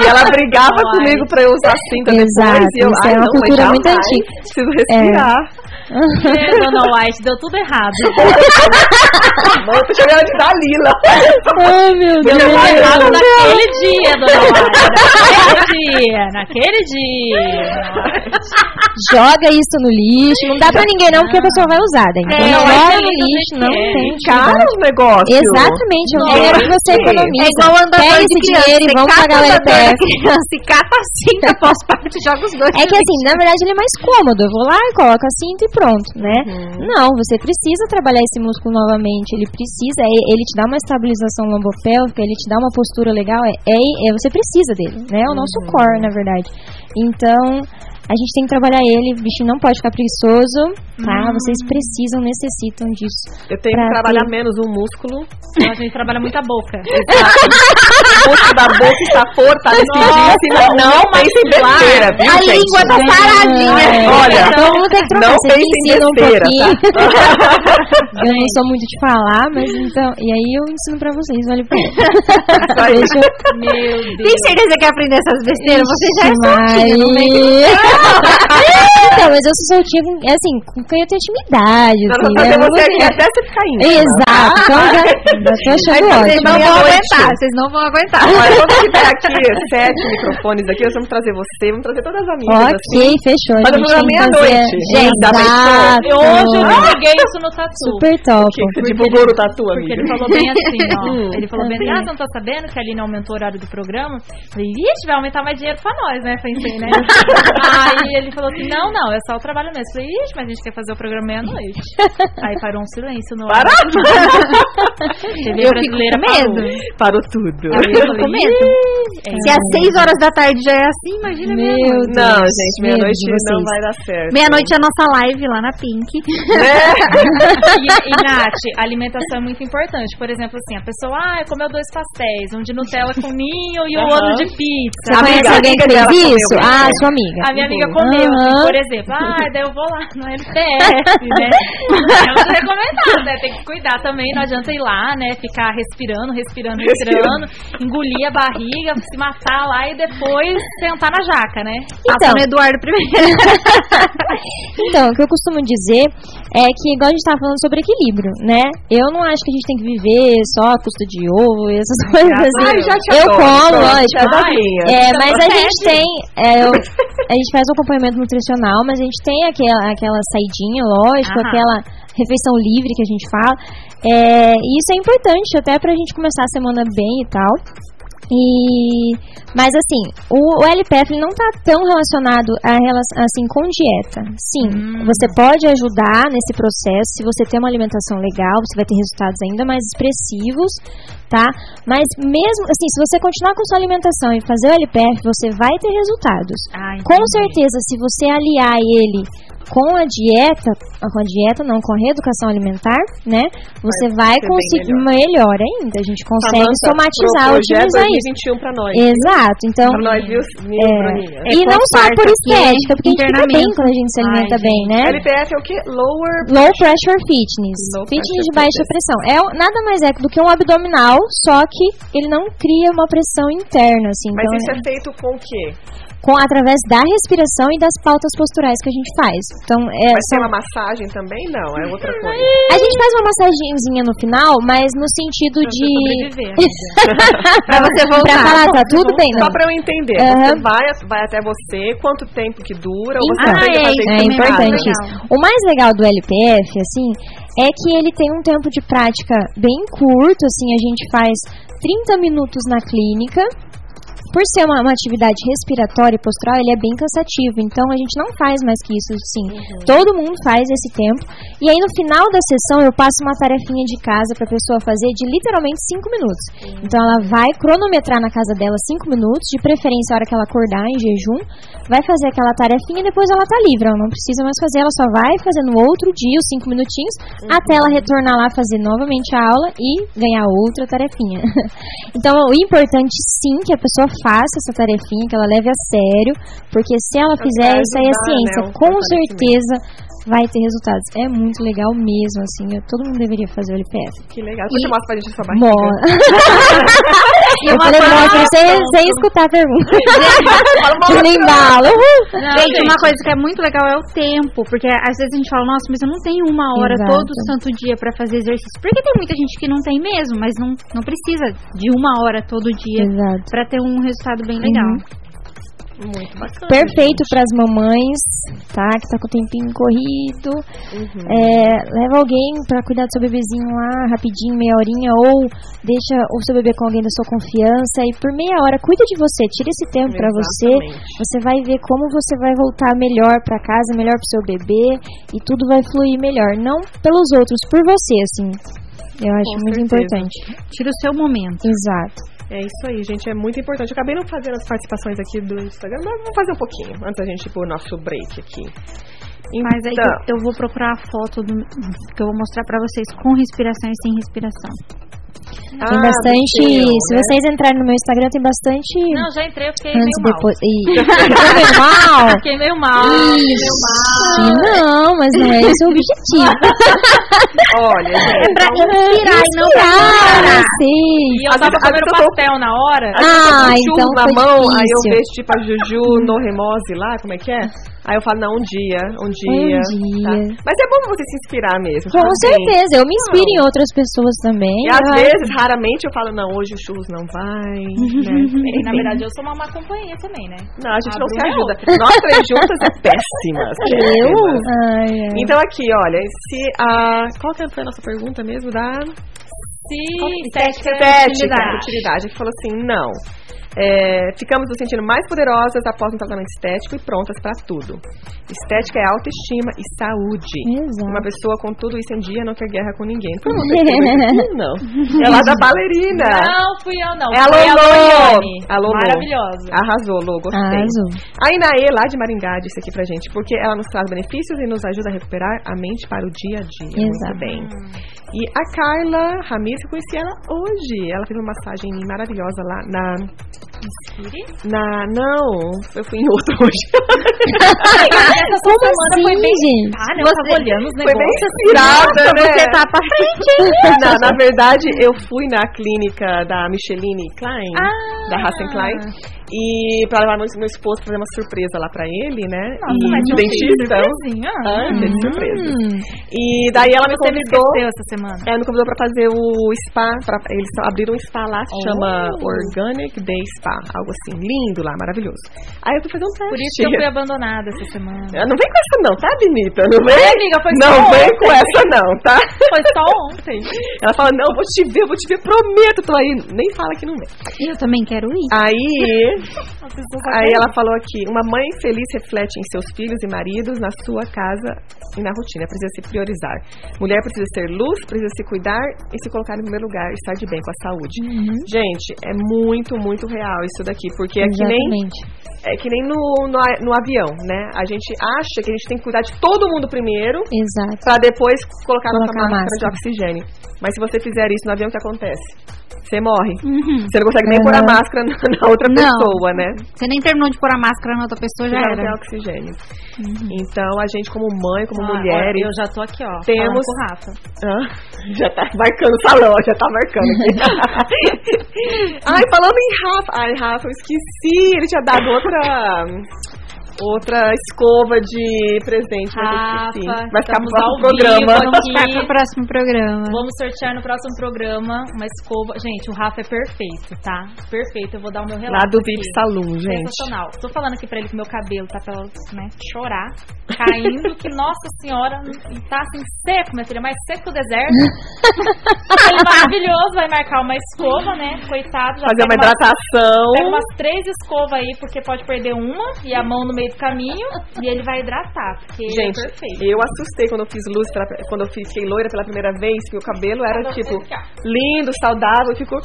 e ela brigava Ai. comigo pra eu usar cinta Exato, depois. E eu, isso é uma cultura muito antiga. Preciso respirar. É, Dona White, deu tudo errado. [laughs] Eu tô chamando de Dalila. Ai, meu Deu Deus. tudo errado naquele dia, Dona White. Naquele dia, naquele dia. Joga isso no lixo. Não dá pra ninguém não, porque a pessoa vai usar. Daí. Então, É, joga é no lixo, do não que tem é. Cara, os negócios. Exatamente, é dinheiro que você é economiza. É igual andador Pega esse criança. dinheiro e vamos pagar o LPF. criança e cata a cinta [laughs] pós-parto e joga os dois. É que assim, na verdade ele é mais cômodo. Eu vou lá e coloco a cinta e pronto, né? Não, você precisa trabalhar esse músculo novamente. Ele precisa, é- ele te dá uma estabilização lombopélvica, ele te dá uma postura legal. É, é, é- você precisa dele, né? É o nosso core, na verdade. Então, a gente tem que trabalhar ele. O bichinho não pode ficar preguiçoso, tá? Vocês precisam, necessitam disso. Eu tenho que trabalhar ter- menos o músculo. Então, a gente trabalha muita boca. [laughs] O músculo da boca está fortalecido. Senão não pense em besteira, viu, A gente? língua tá paradinha. É, Olha, então vamos ter que trocar. não em ensinam um besteira, pouquinho. tá? Eu não sou muito de falar, mas então. E aí eu ensino pra vocês, vale pra Aí. Deixa eu Meu Tem Deus. certeza que quer aprender essas besteiras? Você já é Ixi, soltinha, não vem [laughs] então, mas eu sou soltinha, é assim, com quem eu tenho intimidade. Nós assim, vamos fazer né? você Eu aqui até você ficar indo. Exato, então já, já tô achando ótimo. Não vão aguentar, vocês não vão aguentar. Mas quando tiver aqui sete microfones aqui, nós vamos trazer você, vamos trazer todas as amigas. Ok, assim. fechou. Mas eu vou meia-noite. Gente, dá pra Exato. E hoje eu divulguei isso no Tatu. Super top. Que você divulgou no tatu, Porque ele amiga. falou bem assim, ó. [laughs] Hum. Ele falou bem assim, ah, você não tá sabendo que a Aline aumentou o horário do programa? Eu Falei, ixi, vai aumentar mais dinheiro pra nós, né? Pensei, né? [laughs] Aí ele falou assim, não, não, é só o trabalho mesmo. Eu Falei, ixi, mas a gente quer fazer o programa meia-noite. [laughs] Aí parou um silêncio no ar. TV [laughs] Eu fico brasileira com medo. Parou tudo. Aí eu fico medo. "Ih, é Se às 6 horas da tarde já é assim, imagina meia-noite. Não, gente, meia-noite não vai dar certo. Meia-noite é a nossa live lá na Pink. E, e Nath, a alimentação é muito importante. Por exemplo, assim, a pessoa, ah, comeu dois pastéis, um de Nutella com ninho e o Aham. outro de Você pizza. Amiga, conhece alguém que amiga fez isso? Ah, sua amiga. A minha amiga comeu, assim, Aham. por exemplo, ah, daí eu vou lá no LPF, né? [laughs] É muito recomendado, né? Tem que cuidar também, não adianta ir lá, né? Ficar respirando, respirando, respirando, engolir a barriga, se matar lá e depois sentar na jaca, né? Então. Passa no Eduardo primeiro. [laughs] Então, o que eu costumo dizer é que, igual a gente tava falando sobre equilíbrio, né? Eu não acho que a gente tem que viver só a custa de ovo e essas [laughs] coisas assim. Ai, já te eu como, lógico. é. É, mas a gente tem. é, eu- a gente faz um acompanhamento nutricional, mas a gente tem aquela, aquela saidinha, lógico, Aham. aquela refeição livre que a gente fala. É, e isso é importante até pra gente começar a semana bem e tal. E, mas assim, o, o LPF não está tão relacionado a assim com dieta. Sim, você pode ajudar nesse processo se você tem uma alimentação legal, você vai ter resultados ainda mais expressivos, tá? Mas mesmo assim, se você continuar com sua alimentação e fazer o LPF, você vai ter resultados. Ah, Com certeza, se você aliar ele com a dieta, com a dieta não, com a reeducação alimentar, né? Você vai, bem conseguir melhor. ainda. A gente consegue Samantha, somatizar, otimizar isso. 2021 pra nós. Exato, então. Pra nós, viu, É, Bruninha? e não só por estética, porque a gente fica bem quando a gente se alimenta Ai, bem, né? LPF é o quê? Lower... Low pressure fitness. Low fitness pressure de baixa fitness. pressão. É nada mais é do que um abdominal, só que ele não cria uma pressão interna, assim. Mas então, isso é feito com o quê? Com através da respiração e das pautas posturais que a gente faz. Então, é, Mas tem uma massagem também? Não, é outra coisa. a gente faz uma massagenzinha no final, mas no sentido Pra de [laughs] sobreviver. pra você voltar, pra falar, tá tudo bem, Só não. pra eu entender, Aham. você vai, vai até você, quanto tempo que dura, ou você Então, aprende a é fazer É em importante isso. O mais legal do LPF, assim, é que ele tem um tempo de prática bem curto, assim, a gente faz 30 minutos na clínica. Por ser uma, uma atividade respiratória e postural, ele é bem cansativo. Então, a gente não faz mais que isso, sim. Todo mundo faz esse tempo. E aí, no final da sessão, eu passo uma tarefinha de casa pra pessoa fazer de literalmente 5 minutos. Então, ela vai cronometrar na casa dela 5 minutos, de preferência a hora que ela acordar em jejum, vai fazer aquela tarefinha e depois ela tá livre. Ela não precisa mais fazer, ela só vai fazer no outro dia os 5 minutinhos, até ela retornar lá fazer novamente a aula e ganhar outra tarefinha. [laughs] então, o importante sim que a pessoa faça essa tarefinha, que ela leve a sério, porque se ela fizer isso aí é ciência, né, o com certeza vai ter resultados. É muito legal mesmo, assim, eu- todo mundo deveria fazer o LPF. Que legal. Depois você mostra pra gente sua barriga. [laughs] Eu falei mostra sem, sem escutar a pergunta. Eu nem bala. Uhul. Gente, uma coisa que é muito legal é o tempo, porque às vezes a gente fala, nossa, mas eu não tenho uma hora Exato. todo santo dia pra fazer exercício. Porque tem muita gente que não tem mesmo, mas não, não precisa de uma hora todo dia Exato. pra ter um resultado bem legal. Muito bacana. Perfeito para as mamães, tá? Que tá com o tempinho corrido. Uhum. É, leva alguém para cuidar do seu bebezinho lá, rapidinho, meia horinha, ou deixa o seu bebê com alguém da sua confiança e por meia hora cuida de você, tira esse tempo para você. Você vai ver como você vai voltar melhor para casa, melhor pro seu bebê e tudo vai fluir melhor, não pelos outros, por você, assim. Eu acho Com muito certeza. importante. Tira o seu momento. Exato. É isso aí, gente. É muito importante. Eu acabei não fazendo as participações aqui do Instagram, mas vamos fazer um pouquinho antes da gente ir pro nosso break aqui. Mas aí Então, eu, eu vou procurar a foto do, que eu vou mostrar pra vocês com respiração e sem respiração. Tem ah, bastante. do seu, se né? vocês entrarem no meu Instagram, tem bastante. Não, já entrei, eu fiquei antes meio e mal. depois. E... Ficou meio mal? Fiquei meio mal. Ixi, não, mas não é esse o objetivo. [laughs] Olha, gente. Pra inspirar e não pra sim. E eu tava comendo pastel na hora. Ah, então na foi mão, aí eu difícil. vejo tipo a Juju no Remose lá, como é que é? Aí eu falo, não, um dia, um dia. dia. tá? Mas é bom você se inspirar mesmo. Com certeza, eu me inspiro em outras pessoas também. E às vezes, raramente, eu falo, não, hoje o churros não vai. né? E, na verdade, eu sou uma má companhia também, né? Não, a gente A não se é ajuda. Nós três juntas é péssimas. Eu? Ai, ai. Então aqui, olha, se a. Qual que foi a nossa pergunta mesmo? Da Se estética, estética é utilidade. utilidade. Que falou assim, não. É, ficamos nos sentindo mais poderosas após um tratamento estético e prontas para tudo. Estética é autoestima e saúde. Exato. Uma pessoa com tudo isso em dia não quer guerra com ninguém. Foi pessoa aqui? não. É lá da ballerina. Não, fui eu não. É a Lolo. A Lolo. Maravilhosa. Arrasou, Lô, gostei. Arrasou. A Inaê, lá de Maringá, disse aqui pra gente, porque ela nos traz benefícios e nos ajuda a recuperar a mente para o dia a dia. Muito Exato. bem. E a Carla que eu conheci ela hoje. Ela fez uma massagem maravilhosa lá na Na, não, eu fui em outro [laughs] hoje. Como semana assim, foi bem. gente? Ah, eu tava olhando os Foi bem negócios. inspirada, né? Você tá pra frente, hein? [laughs] na, na verdade, eu fui na clínica da Micheline Klein, da Hassen Klein, e pra levar meu, meu esposo pra fazer uma surpresa lá pra ele, né? Nossa, e mas não fez dentista. surpresinha? Ah, fez Hum. surpresa. E daí ela me convidou. essa semana. Ela me convidou pra fazer o spa. Pra, eles abriram um spa lá, se Oh. chama Organic Day Spa. Algo assim, lindo lá, maravilhoso. Aí eu fui fazer um teste. Por isso que eu fui abandonada essa semana. Ah, Não vem com essa não, tá, Benita? Não vem, Ai, amiga, foi não vem ontem. com essa não, tá? Foi só ontem. [laughs] Ela fala, não, vou te ver, vou te ver, prometo, tô aí. Nem fala que não vem. Eu também quero ir. Aí, aí ela falou aqui, uma mãe feliz reflete em seus filhos e maridos, na sua casa e na rotina. Precisa se priorizar. Mulher precisa ser luz, precisa se cuidar e se colocar em primeiro lugar, estar de bem com a saúde. Gente, é muito, muito real isso daqui, porque é que nem é que nem no, no, no avião, né? A gente acha que a gente tem que cuidar de todo mundo primeiro Exato. pra depois colocar, Colocar máscara de oxigênio. Mas se você fizer isso no avião, o que acontece? Você morre. Uhum. Você não consegue nem pôr a máscara na, na outra Não. pessoa, né? Você nem terminou de pôr a máscara na outra pessoa, já Já não era. tem oxigênio. Então, a gente como mãe, como Ah, mulher... Eu já tô aqui, ó. Temos- com o Rafa. Hã? Já tá marcando o salão, já tá marcando aqui. [laughs] Ai, falando em Rafa. Ai, Rafa, eu esqueci. Ele tinha dado outra. Outra escova de presente, mas eu esqueci. Rafa, Vai ficar pro próximo programa. Vamos ficar pro próximo programa. Vamos sortear no próximo programa uma escova. Gente, o Rafa é perfeito, tá? Perfeito. Eu vou dar o meu relato. Lá do VIP. Saloon, gente. Sensacional. Tô falando aqui pra ele que meu cabelo tá pra né, chorar, caindo, que nossa senhora, tá assim seco, minha filha, mais seco que o deserto. [laughs] ele maravilhoso, vai marcar uma escova, né? Coitado, já Fazer uma hidratação. Pega umas três escovas aí, porque pode perder uma e a mão no meio do caminho. E ele vai hidratar, porque ele Gente, é perfeito. eu assustei quando eu fiz luz, pela- quando eu fiquei loira pela primeira vez, que o cabelo era, tipo, lindo, saudável, ficou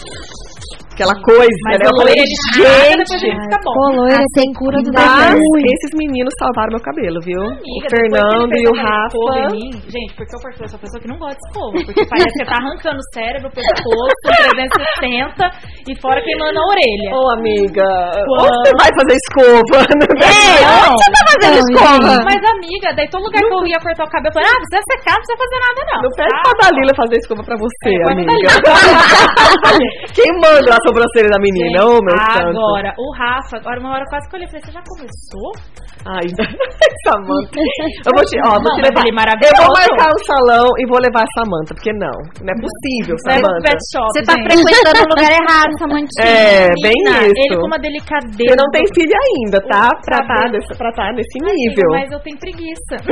aquela coisa, Mas né? Eu falei, gente, fica bom. Pô, loira tem cura do mas esses meninos salvaram meu cabelo, viu? Amiga, o Fernando e o Rafa. mim, gente, porque eu sou essa pessoa que não gosta de escova. Porque parece que você tá arrancando o cérebro, o pescoço, 360 e fora queimando a orelha. Ô, amiga, Quando- você vai fazer escova? [laughs] É, onde você tá fazendo escova? Mas, amiga, daí todo lugar que eu ia cortar o cabelo, eu falei, ah, você vai secar, não precisa fazer nada, não. Não pede tá? pra Dalila fazer escova pra você, É, amiga. [laughs] Quem manda a sobrancelha da menina? Ô, meu santo. Agora, o Rafa, agora uma hora quase que eu olhei e falei, você já começou? Ai, [laughs] Samanta. Eu vou te, ó, vou te levar. Eu vou marcar o salão e vou levar a Samanta, porque não. Não é possível, Samanta. pet shop, Você tá gente. frequentando o lugar errado, Samantinha. É, bem isso. Ele com uma delicadeza. Você não tem filho ainda, tá? Pra tá, desse, pra tá nesse nível. Mas eu tenho preguiça. [laughs]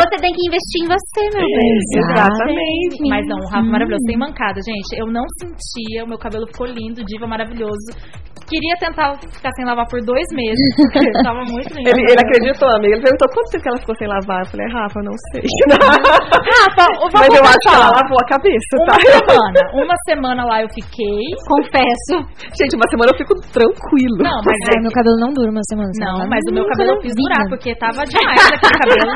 Você tem que investir em você, meu bem. Exatamente. Mas não, o Rafa é maravilhoso. Tem mancada, gente. Eu não sentia, o meu cabelo ficou lindo, diva maravilhoso. Queria tentar ficar sem lavar por dois meses, porque [laughs] tava muito lindo. Ele, ele acreditou, amiga. Ele perguntou quanto tempo que ela ficou sem lavar. Eu falei, Rafa, eu não sei. [laughs] Rafa, eu vou Mas eu acho que ela lavou a cabeça, Uma tá? semana. [laughs] Uma semana lá eu fiquei. Confesso. Gente, uma semana eu fico tranquilo. Não, mas é meu cabelo não dura uma semana. Não, mas o meu cabelo eu fiz durar, porque tava demais aquele cabelo.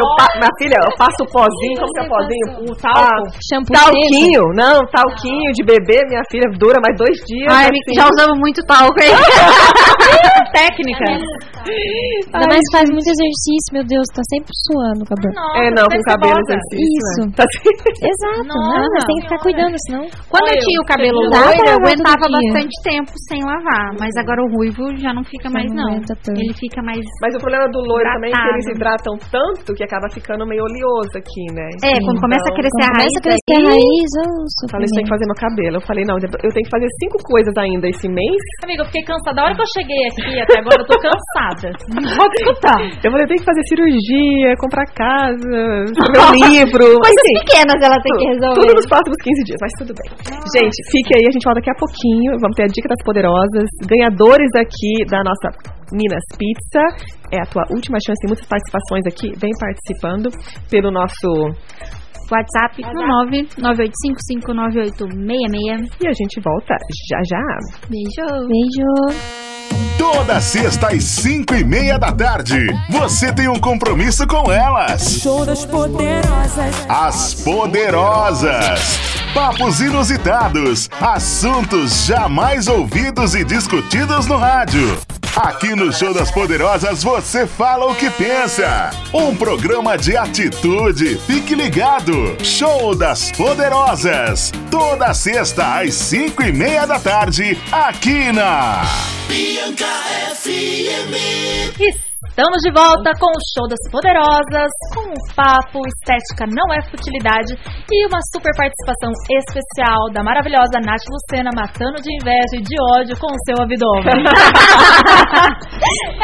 Eu. Minha filha, eu passo o pozinho, como que é o pozinho? O talco. Shampoo Talquinho, não, talquinho de bebê, minha filha, dura mais dois dias. Ai, assim. já usamos muito talco aí. [laughs] Técnica. Ainda mais faz muito exercício, meu Deus, tá sempre suando o cabelo. Nossa, É, não, com deve ser cabelo exercício. Isso. né? [laughs] Tá assim. Exato, Nossa não, mas tem que ficar cuidando, senão. Quando eu Olha, tinha o cabelo loiro, eu aguentava bastante tempo sem lavar. Mas agora o ruivo já não fica mais, não não. Ele fica mais. Mas o problema do loiro também é que eles hidratam tanto que acaba ficando meio oleoso aqui, né? É, quando começa a crescer a raiz. começa a crescer a raiz, Eu falei, você tem que fazer meu cabelo. Eu falei, não, eu tenho que fazer cinco coisas ainda esse mês. Amiga, eu fiquei cansada. A hora que eu cheguei aqui, até agora eu tô cansada. [laughs] Pode escutar. Eu eu tenho que fazer cirurgia, comprar casa, meu livro. Coisas enfim, pequenas ela tem que resolver. Tudo nos próximos 15 dias, mas tudo bem. Gente, fique aí, a gente volta daqui a pouquinho. Vamos ter a dica das poderosas. Ganhadores aqui da nossa Minas Pizza. É a tua última chance, tem muitas participações aqui. Vem participando pelo nosso. WhatsApp no 998559866. E a gente volta já já. Beijo. Beijo. Toda sexta às cinco e meia da tarde. Você tem um compromisso com elas. Show das poderosas. As Poderosas. Papos inusitados, assuntos jamais ouvidos e discutidos no rádio. Aqui no Show das Poderosas você fala o que pensa. Um programa de atitude. Fique ligado. Show das Poderosas. Toda sexta às cinco e meia da tarde, aqui na. Estamos de volta com o Show das Poderosas, com um papo, estética não é futilidade e uma super participação especial da maravilhosa Nath Lucena matando de inveja e de ódio com o seu abdômen. [laughs]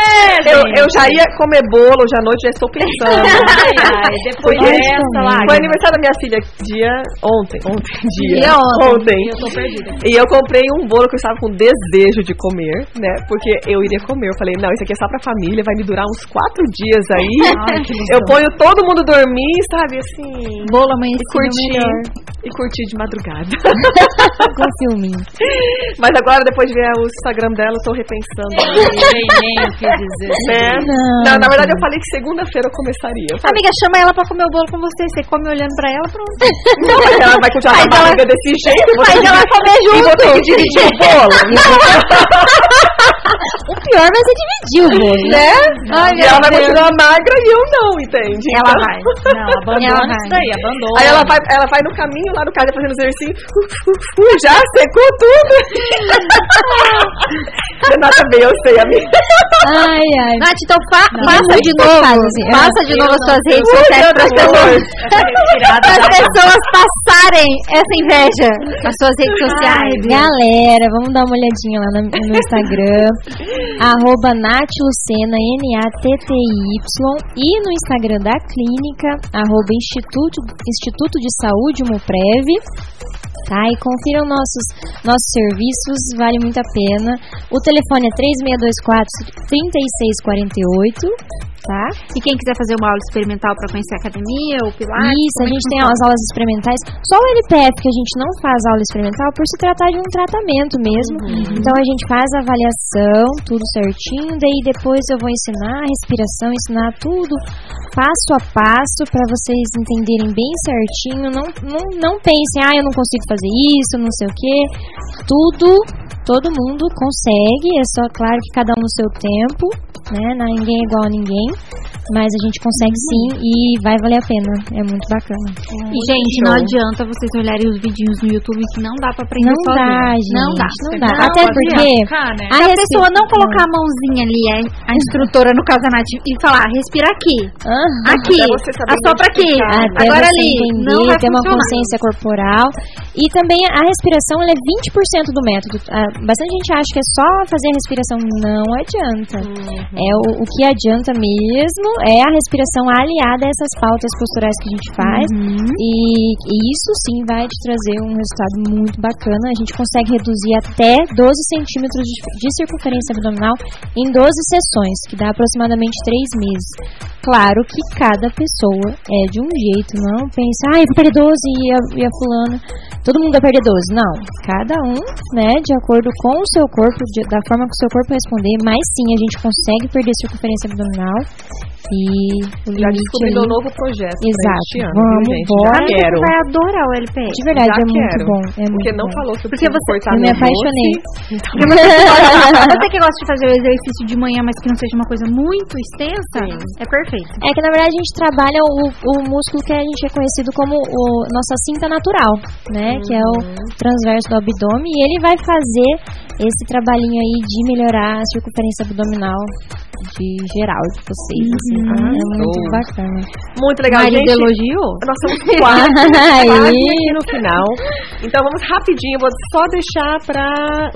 é, Eu, eu já ia comer bolo, hoje à noite já estou pensando. [laughs] Ai, ai, depois Foi dessa lá. Foi aniversário da minha filha dia ontem. Ontem, dia. Dia ontem. Eu tô perdida. E eu comprei um bolo que eu estava com desejo de comer, né? Porque eu iria comer. Eu falei, não, isso aqui é só pra família, vai me durar uns quattre dias aí. [laughs] Ai, eu ponho todo mundo dormir, sabe, assim. Bolo E amanhecido curtir. melhor. E curtir de madrugada. [laughs] Com filminho. Mas agora, depois de ver o Instagram dela, eu tô repensando. Nem, nem o que dizer. né? Não, na verdade, eu falei que segunda-feira eu começaria. Eu falei, Amiga, chama ela pra comer o bolo com você. Você come olhando pra ela, pronto. [laughs] Não, mas ela vai continuar com a ela- desse jeito. Mas ela comer E vou junto. ter que dividir o bolo. O pior vai ser dividir o bolo. né? Ai, e ela vai continuar magra e eu não, entende? Ela Então- vai. Não, abandona Ela isso vai. daí, abandona. Aí ela vai, ela vai no caminho lá no casa fazendo exercício. uh, uh, uh, já secou tudo. [laughs] Renata bem, eu sei, amiga. Ai, ai. Nath, então fa- Não, faça de novo. fácil, assim, é. Faça de novo as suas redes sociais para as pessoas. Retirada [laughs] Para as pessoas passarem essa inveja nas suas redes sociais. Galera, vamos dar uma olhadinha lá no, no Instagram. [laughs] arroba Natlucena, N-A-T-T-Y. E no Instagram da clínica, arroba Instituto, Instituto de Saúde Muprev. Tá, e confiram nossos, nossos serviços, vale muito a pena. O telefone é 3624-3648, tá? E quem quiser fazer uma aula experimental para conhecer a academia ou pilates, Isso, a é gente tem as aulas experimentais. Só o LPF que a gente não faz aula experimental por se tratar de um tratamento mesmo. Então a gente faz a avaliação, tudo certinho, daí depois eu vou ensinar a respiração, ensinar tudo passo a passo para vocês entenderem bem certinho. Não, não, não pensem, ah, eu não consigo fazer isso, não sei o que. Tudo, todo mundo consegue, é só claro que cada um no seu tempo, né? Não- Ninguém é igual a ninguém. Mas a gente consegue sim e vai valer a pena. É muito bacana. E, gente, não adianta vocês olharem os vidinhos no YouTube que não dá pra aprender Não sozinho. dá, gente. Não dá. Não dá. Até porque ficar, né? a a respi- pessoa não colocar a mãozinha ali, a, a instrutora, no caso a Nath, e falar, respira aqui, Aham. aqui, assopra aqui, né? Até agora ali, entender, não vai ter uma consciência corporal. E também a respiração ela é 20% do método. Ah, Bastante gente acha que é só fazer a respiração. Não adianta. É o, o que adianta mesmo é a respiração aliada a essas pautas posturais que a gente faz. Uhum. E, e isso sim vai te trazer um resultado muito bacana. A gente consegue reduzir até 12 centímetros de, de circunferência abdominal em 12 sessões, que dá aproximadamente 3 meses. Claro que cada pessoa é de um jeito, não pense, ah, eu vou perder 12 e a, e a fulana, todo mundo vai perder 12. Não, cada um, né, de acordo com o seu corpo, de- da forma que o seu corpo responder, mas sim, a gente consegue perder circunferência abdominal e o Já ali- um novo projeto. pra Exato. este ano, Vamos, gente? bora. Já Amiga, quero. você vai adorar o LPS. De verdade, Já é muito quero. bom. É Porque muito não bom. falou que eu Porque você- cortar eu me apaixonei. doce. Então, [laughs] você, que gosta de fazer o exercício de manhã, mas que não seja uma coisa muito extensa, é perfeito. É que na verdade a gente trabalha o, o músculo que a gente é conhecido como o nossa cinta natural, né? Que é o transverso do abdômen e ele vai fazer esse trabalhinho aí de melhorar a circunferência abdominal de geral de vocês. assim. É muito Show. bacana. Muito legal, Marido gente. elogiou. Nós estamos quase, [laughs] Aí. aqui no final. Então vamos rapidinho, vou só deixar pra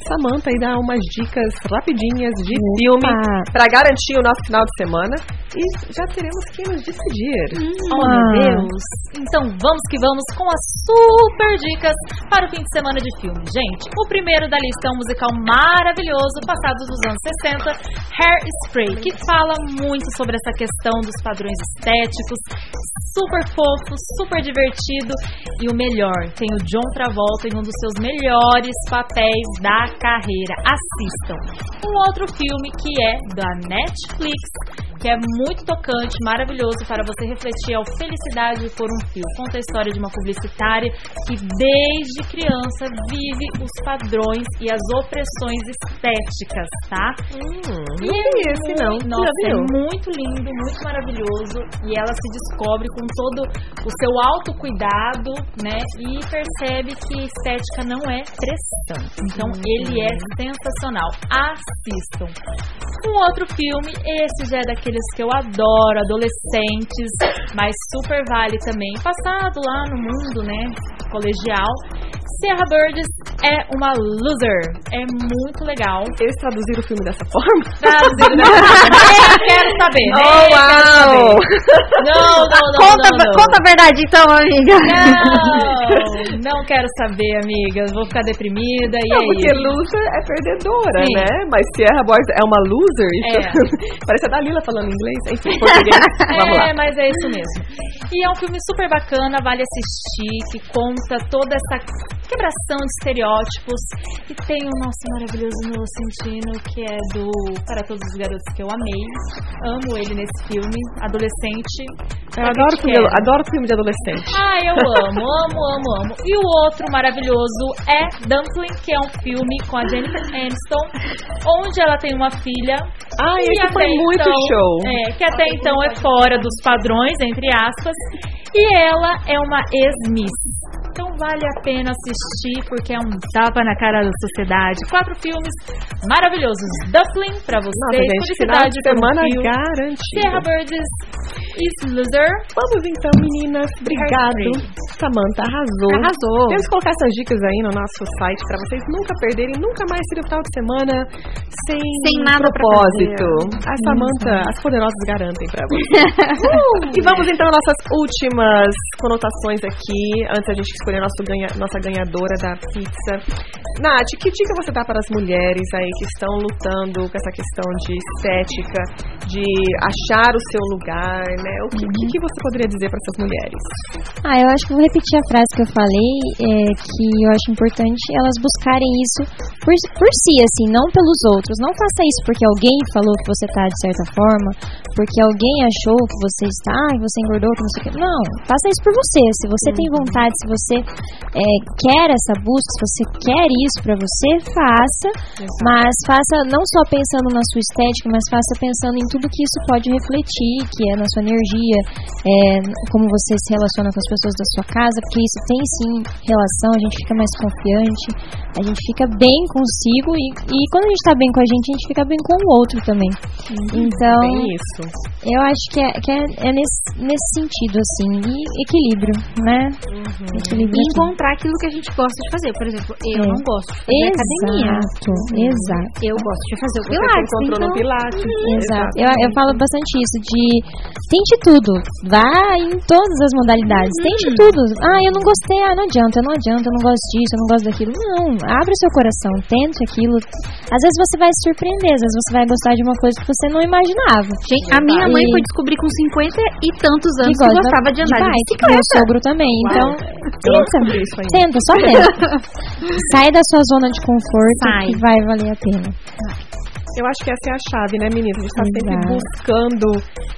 Samantha aí dar umas dicas rapidinhas de Opa. filme pra garantir o nosso final de semana. e já teremos que nos despedir. Oh, meu Deus! Então vamos que vamos com as super dicas para o fim de semana de filme. Gente, o primeiro da lista é um musical maravilhoso, passado dos anos 60, Que fala muito sobre essa questão dos padrões estéticos, super fofo, super divertido e o melhor, tem o John Travolta em um dos seus melhores papéis da carreira. Assistam. Um outro filme que é da Netflix, que é muito tocante, maravilhoso para você refletir a felicidade por um fio. Conta a história de uma publicitária que desde criança vive os padrões e as opressões estéticas, tá? Hum, E não é esse não. Nossa, é muito lindo, muito maravilhoso. E ela se descobre com todo o seu autocuidado, né? E percebe que estética não é pressão. Então ele é sensacional. Assistam. Um outro filme, esse já é que eu adoro, adolescentes, mas super vale também. Passado lá no mundo, né? Colegial. Sierra Burgess é uma loser. É muito legal. Eles traduziram o filme dessa forma? Traduzido, não. [laughs] Nem quero saber. Nem Oh, quero saber. Não, não, não. conta, não, não. conta a verdade então, amiga. Não, não quero saber, amiga. Vou ficar deprimida e Não, é porque isso. loser é perdedora, Sim. né? Mas Sierra Boys é uma loser? Isso É. [laughs] Parece a Dalila falando inglês. Enfim, [laughs] português. Vamos lá. É, mas é isso mesmo. E é um filme super bacana, vale assistir, que conta toda essa quebração de estereótipos. E tem o nosso maravilhoso Noah Centino, que é do Para Todos os Garotos que eu amei. Amo ele nesse filme, adolescente. Eu adoro filme, quero. adoro filme de adolescente. Ah, eu amo, amo, amo, amo. E o outro maravilhoso é Dumpling, que é um filme com a Jennifer Aniston, onde ela tem uma filha. Ah, esse foi muito então- show. É, que até então é fora dos padrões, entre aspas. E ela é uma ex-miss. Então vale a pena assistir, porque é um tapa na cara da sociedade. Quatro filmes maravilhosos. Dumpling, pra Nossa, vocês. gente, Felicidade de um semana fio. garantido. Sierra Burgess, Is Loser. Vamos então, meninas. Obrigado. Samanta arrasou. Arrasou. Temos que colocar essas dicas aí no nosso site pra vocês nunca perderem, nunca mais terem o final de semana sem, Sem nada propósito. A Samanta, as poderosas garantem pra [laughs] vocês. Uh! E vamos então às nossas últimas conotações aqui, antes da gente escolher nosso ganha, nossa ganhadora da pizza. Nath, que dica você dá para as mulheres aí que estão lutando com essa questão de estética, de achar o seu lugar, né? O que, que, que você poderia dizer para essas mulheres? Ah, eu acho que vou repetir a frase que eu falei, é, que eu acho importante elas buscarem isso por, por si, assim, não pelos outros. Não faça isso porque alguém falou que você tá de certa forma, porque alguém achou que você está, que você engordou, que não sei o que. Não, faça isso por você. Se você tem vontade, se você é, quer essa busca, se você quer isso pra você, faça. Mas faça não só pensando na sua estética, mas faça pensando em tudo que isso pode refletir, que é na sua energia, é, como você se relaciona com as pessoas da sua casa, porque isso tem sim relação, a gente fica mais confiante, a gente fica bem consigo e, e quando a gente tá bem com a gente, a gente fica bem com o outro também. Então, Bem isso. eu acho que é, que é, é nesse, nesse sentido, assim, e equilíbrio, né? Equilíbrio E aqui. encontrar aquilo que a gente gosta de fazer. Por exemplo, eu É. não gosto de fazer academia. Exato, exato. Eu gosto de fazer o Você pilates. encontrou então... no Pilates. Exato. Eu, eu falo bastante isso, de tente tudo. Vá em todas as modalidades. Tente tudo. Ah, eu não gostei, ah, não adianta, não adianta, eu não gosto disso, eu não gosto daquilo. Não, abre o seu coração, tente aquilo. Às vezes você vai se surpreender, às vezes você vai gostar de uma coisa que você não imaginava. Gente, a minha mãe E- foi descobrir com 50 e tantos anos que, gosta gostava de andar de, bike. bicicleta. Meu sogro também. Então, descobri isso ainda. tenta, só tenta. [laughs] Sai da sua zona de conforto Sai. que vai valer a pena. Eu acho que essa é a chave, né, meninas? A gente tá sempre buscando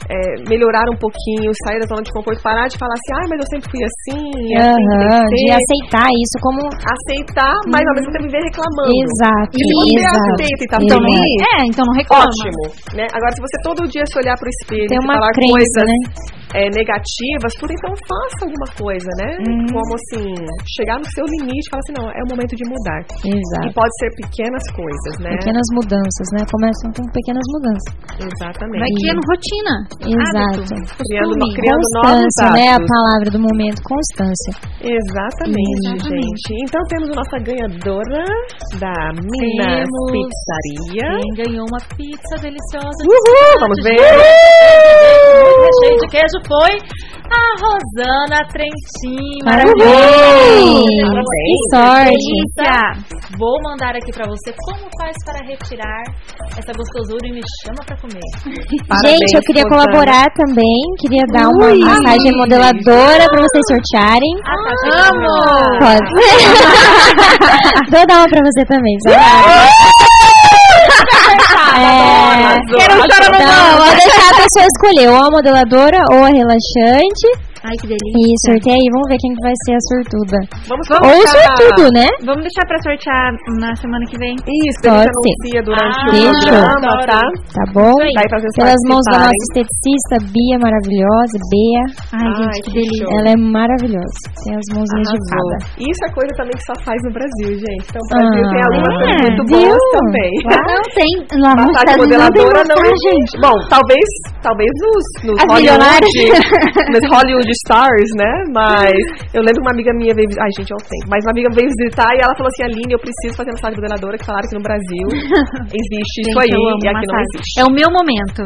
é, melhorar um pouquinho, sair da zona de conforto, parar de falar assim, ah, mas eu sempre fui assim, é assim de aceitar isso como. aceitar, mas ao mesmo tempo viver reclamando. Exato. E você exato, aceita e tá exato. feliz, É, então não reclama. ótimo. Né? Agora, se você todo dia se olhar pro espelho Tem e uma falar crença, coisas né? é, negativas, tudo, então faça alguma coisa, né? Uhum. Como assim, chegar no seu limite e falar assim, não, é o momento de mudar. E Exato. pode ser pequenas coisas, né? Pequenas mudanças, né? Começam com pequenas mudanças. Exatamente. Vai criando rotina. Exato. Hábito, Criando, costume. criando novos Constância, né? A palavra do momento, constância. Exatamente, Exatamente. gente. Então temos a nossa ganhadora da Minas Temos. Pizzaria. Quem ganhou uma pizza deliciosa. Uhul, vamos ver. De queijo foi a Rosana Trentin. Parabéns! Que sorte! Vou mandar aqui pra você como faz para retirar essa gostosura e me chama pra comer. [laughs] Gente, eu queria colaborar também. Queria dar uma Ui. massagem modeladora pra vocês sortearem. Ah, tá. Pode. [laughs] Vou dar uma pra você também, sabe? É, Quero chorar no então, vou deixar a pessoa escolher ou a modeladora ou a relaxante. Ai, que delícia. E sorteia aí, vamos ver quem que vai ser a sortuda. Vamos Ou o colocar- sortudo, né? Vamos deixar pra sortear na semana que vem. Isso, a gente Pode anuncia durante Ah, o deixa. programa, tá? Tá bom? Vocês Pelas mãos da nossa esteticista, Bia maravilhosa, Bea. Ai, Ai, gente, que que delícia. show. Ela é maravilhosa. Tem as mãozinhas de fada. Isso é coisa também que só faz no Brasil, gente. Então o Brasil Ah, tem algumas é, coisas muito viu? boas também. Não [laughs] tem. Lá Massagem Estados não modeladora não massagem. existe. Bom, talvez, talvez nos, nos As Hollywood, milionárias. nos Hollywood Stars, né? Mas eu lembro que uma amiga minha veio, ai gente, eu tenho, mas uma amiga veio visitar e ela falou assim, Aline, eu preciso fazer massagem modeladora, que falaram que no Brasil [laughs] existe isso Gente, aí eu amo e aqui não massagem. existe. É o meu momento.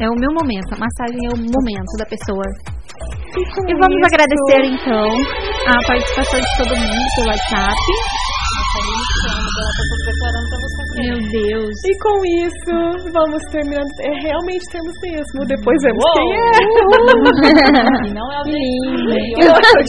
É o meu momento. A massagem é o momento da pessoa. E vamos isso. agradecer então a participação de todo mundo pelo WhatsApp. Meu Deus. E com isso, vamos terminando. É, realmente temos mesmo. Depois vemos Uou. quem é. E [laughs] não é o lindo.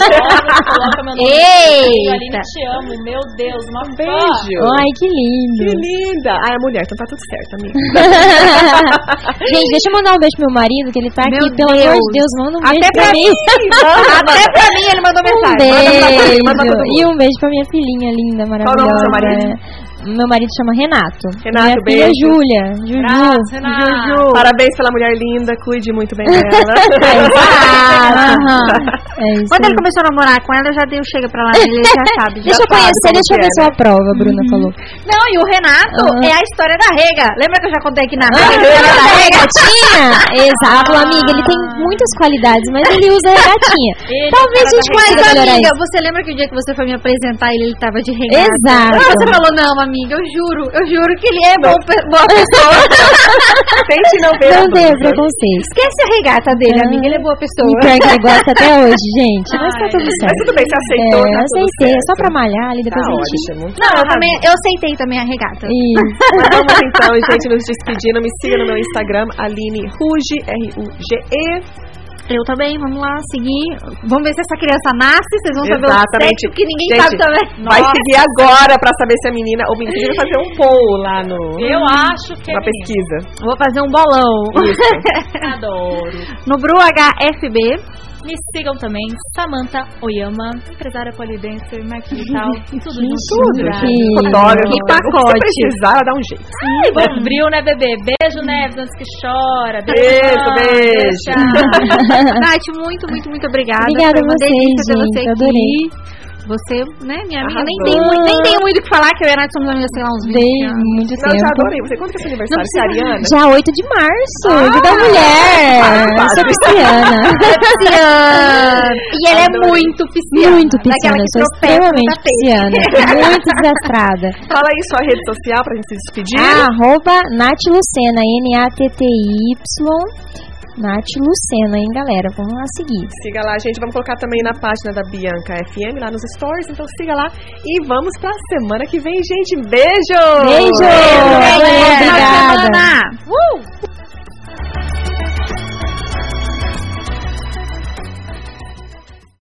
Coloca meu nome. Eita. Aline, te amo. Meu Deus, uma Um fã. beijo. Ai, que lindo. Que linda. Ah, é mulher, então tá tudo certo, amiga. [laughs] Gente, deixa eu mandar um beijo pro meu marido, que ele tá Meu aqui. Pelo amor Deus. de Deus, manda um Até beijo pra pra mim. [laughs] Até pra mim ele mandou Um mensagem. Manda pra beijo. ele, manda pra todo mundo. E um beijo pra minha filhinha linda, Qual o nome do maravilhosa. seu marido? Meu marido chama Renato. Renato, minha filha beijo. Júlia. Juju. Renato. Parabéns pela mulher linda, cuide muito bem dela. [laughs] Aham. É isso Quando ele começou a namorar com ela, eu já dei o chega pra lá, ele já sabe. [laughs] já Deixa eu conhecer, deixa eu ver é, sua prova, a Bruna falou. Não, e o Renato Aham. é a história da Rega. Lembra que eu já contei aqui na Ah, Rega? ele da regatinha? [laughs] Exato, amiga, ele tem muitas qualidades, mas ele usa regatinha. Ele Talvez a é gente consiga melhorar amiga, isso. você lembra que o dia que você foi me apresentar ele, ele tava de regata? Exato. Aí você falou, não, amiga, eu juro, eu juro que ele é bom, boa pessoa. [laughs] Tente não ver. Não blusa. preconceito. Esquece a regata dele, Ah. amiga, ele é boa E pessoa. pior que ele gosta até [laughs] hoje, gente. Mas tá Ai, tudo Mas certo. tudo bem, você aceitou. É, tá tudo aceitei, é só pra malhar ali, Tá depois a gente... ótimo. Não, eu também, eu aceitei também a regata. Isso. Mas vamos então, gente, nos despedindo. Me siga no meu Instagram, Aline Ruge, R-U-G-E. Eu também, vamos lá, seguir. Vamos ver se essa criança nasce, vocês vão saber Exatamente. o sexo que ninguém Gente, sabe também. Vai seguir agora pra saber se a menina ou menina vai fazer um poll lá no. Eu acho que é Uma menino. pesquisa. Vou fazer um bolão. [laughs] Adoro. No Bru HFB. Me sigam também, Samantha Oyama, empresária polidense, marketing digital, [laughs] tudo junto. Tudo. Fotógrafo. Que O pacote. você precisar, ela dá um jeito. Ai, bom bril, né, bebê? Beijo, Neves, antes que chora. Beijo, beijo. Tchau. [laughs] Nath, muito, muito, muito obrigada. Obrigada a vocês, você gente, aqui. Você, né, minha amiga, nem tem, muito, nem tem muito o que falar, que eu e a Nath somos amigas, sei lá, uns 20 Dei anos. muito Não, eu já tempo. adorei. Você quando que é seu aniversário? Você é ariana? Dia 8 de março, Ah, dia da mulher. Eu sou pisciana. [laughs] Pisciana. E ela é Adorei. muito pisciana. Muito pisciana, eu que sou extremamente pisciana. [laughs] Muito desastrada. Fala aí sua rede social pra gente se despedir. Arroba Nath Lucena, N-A-T-T-Y. Nath Lucena, hein, galera? Vamos lá seguir. Siga lá, gente. Vamos colocar também na página da Bianca FM, lá nos stories. Então siga lá. E vamos pra semana que vem, gente. Beijo! Beijo! Beijo, de obrigada. Uh!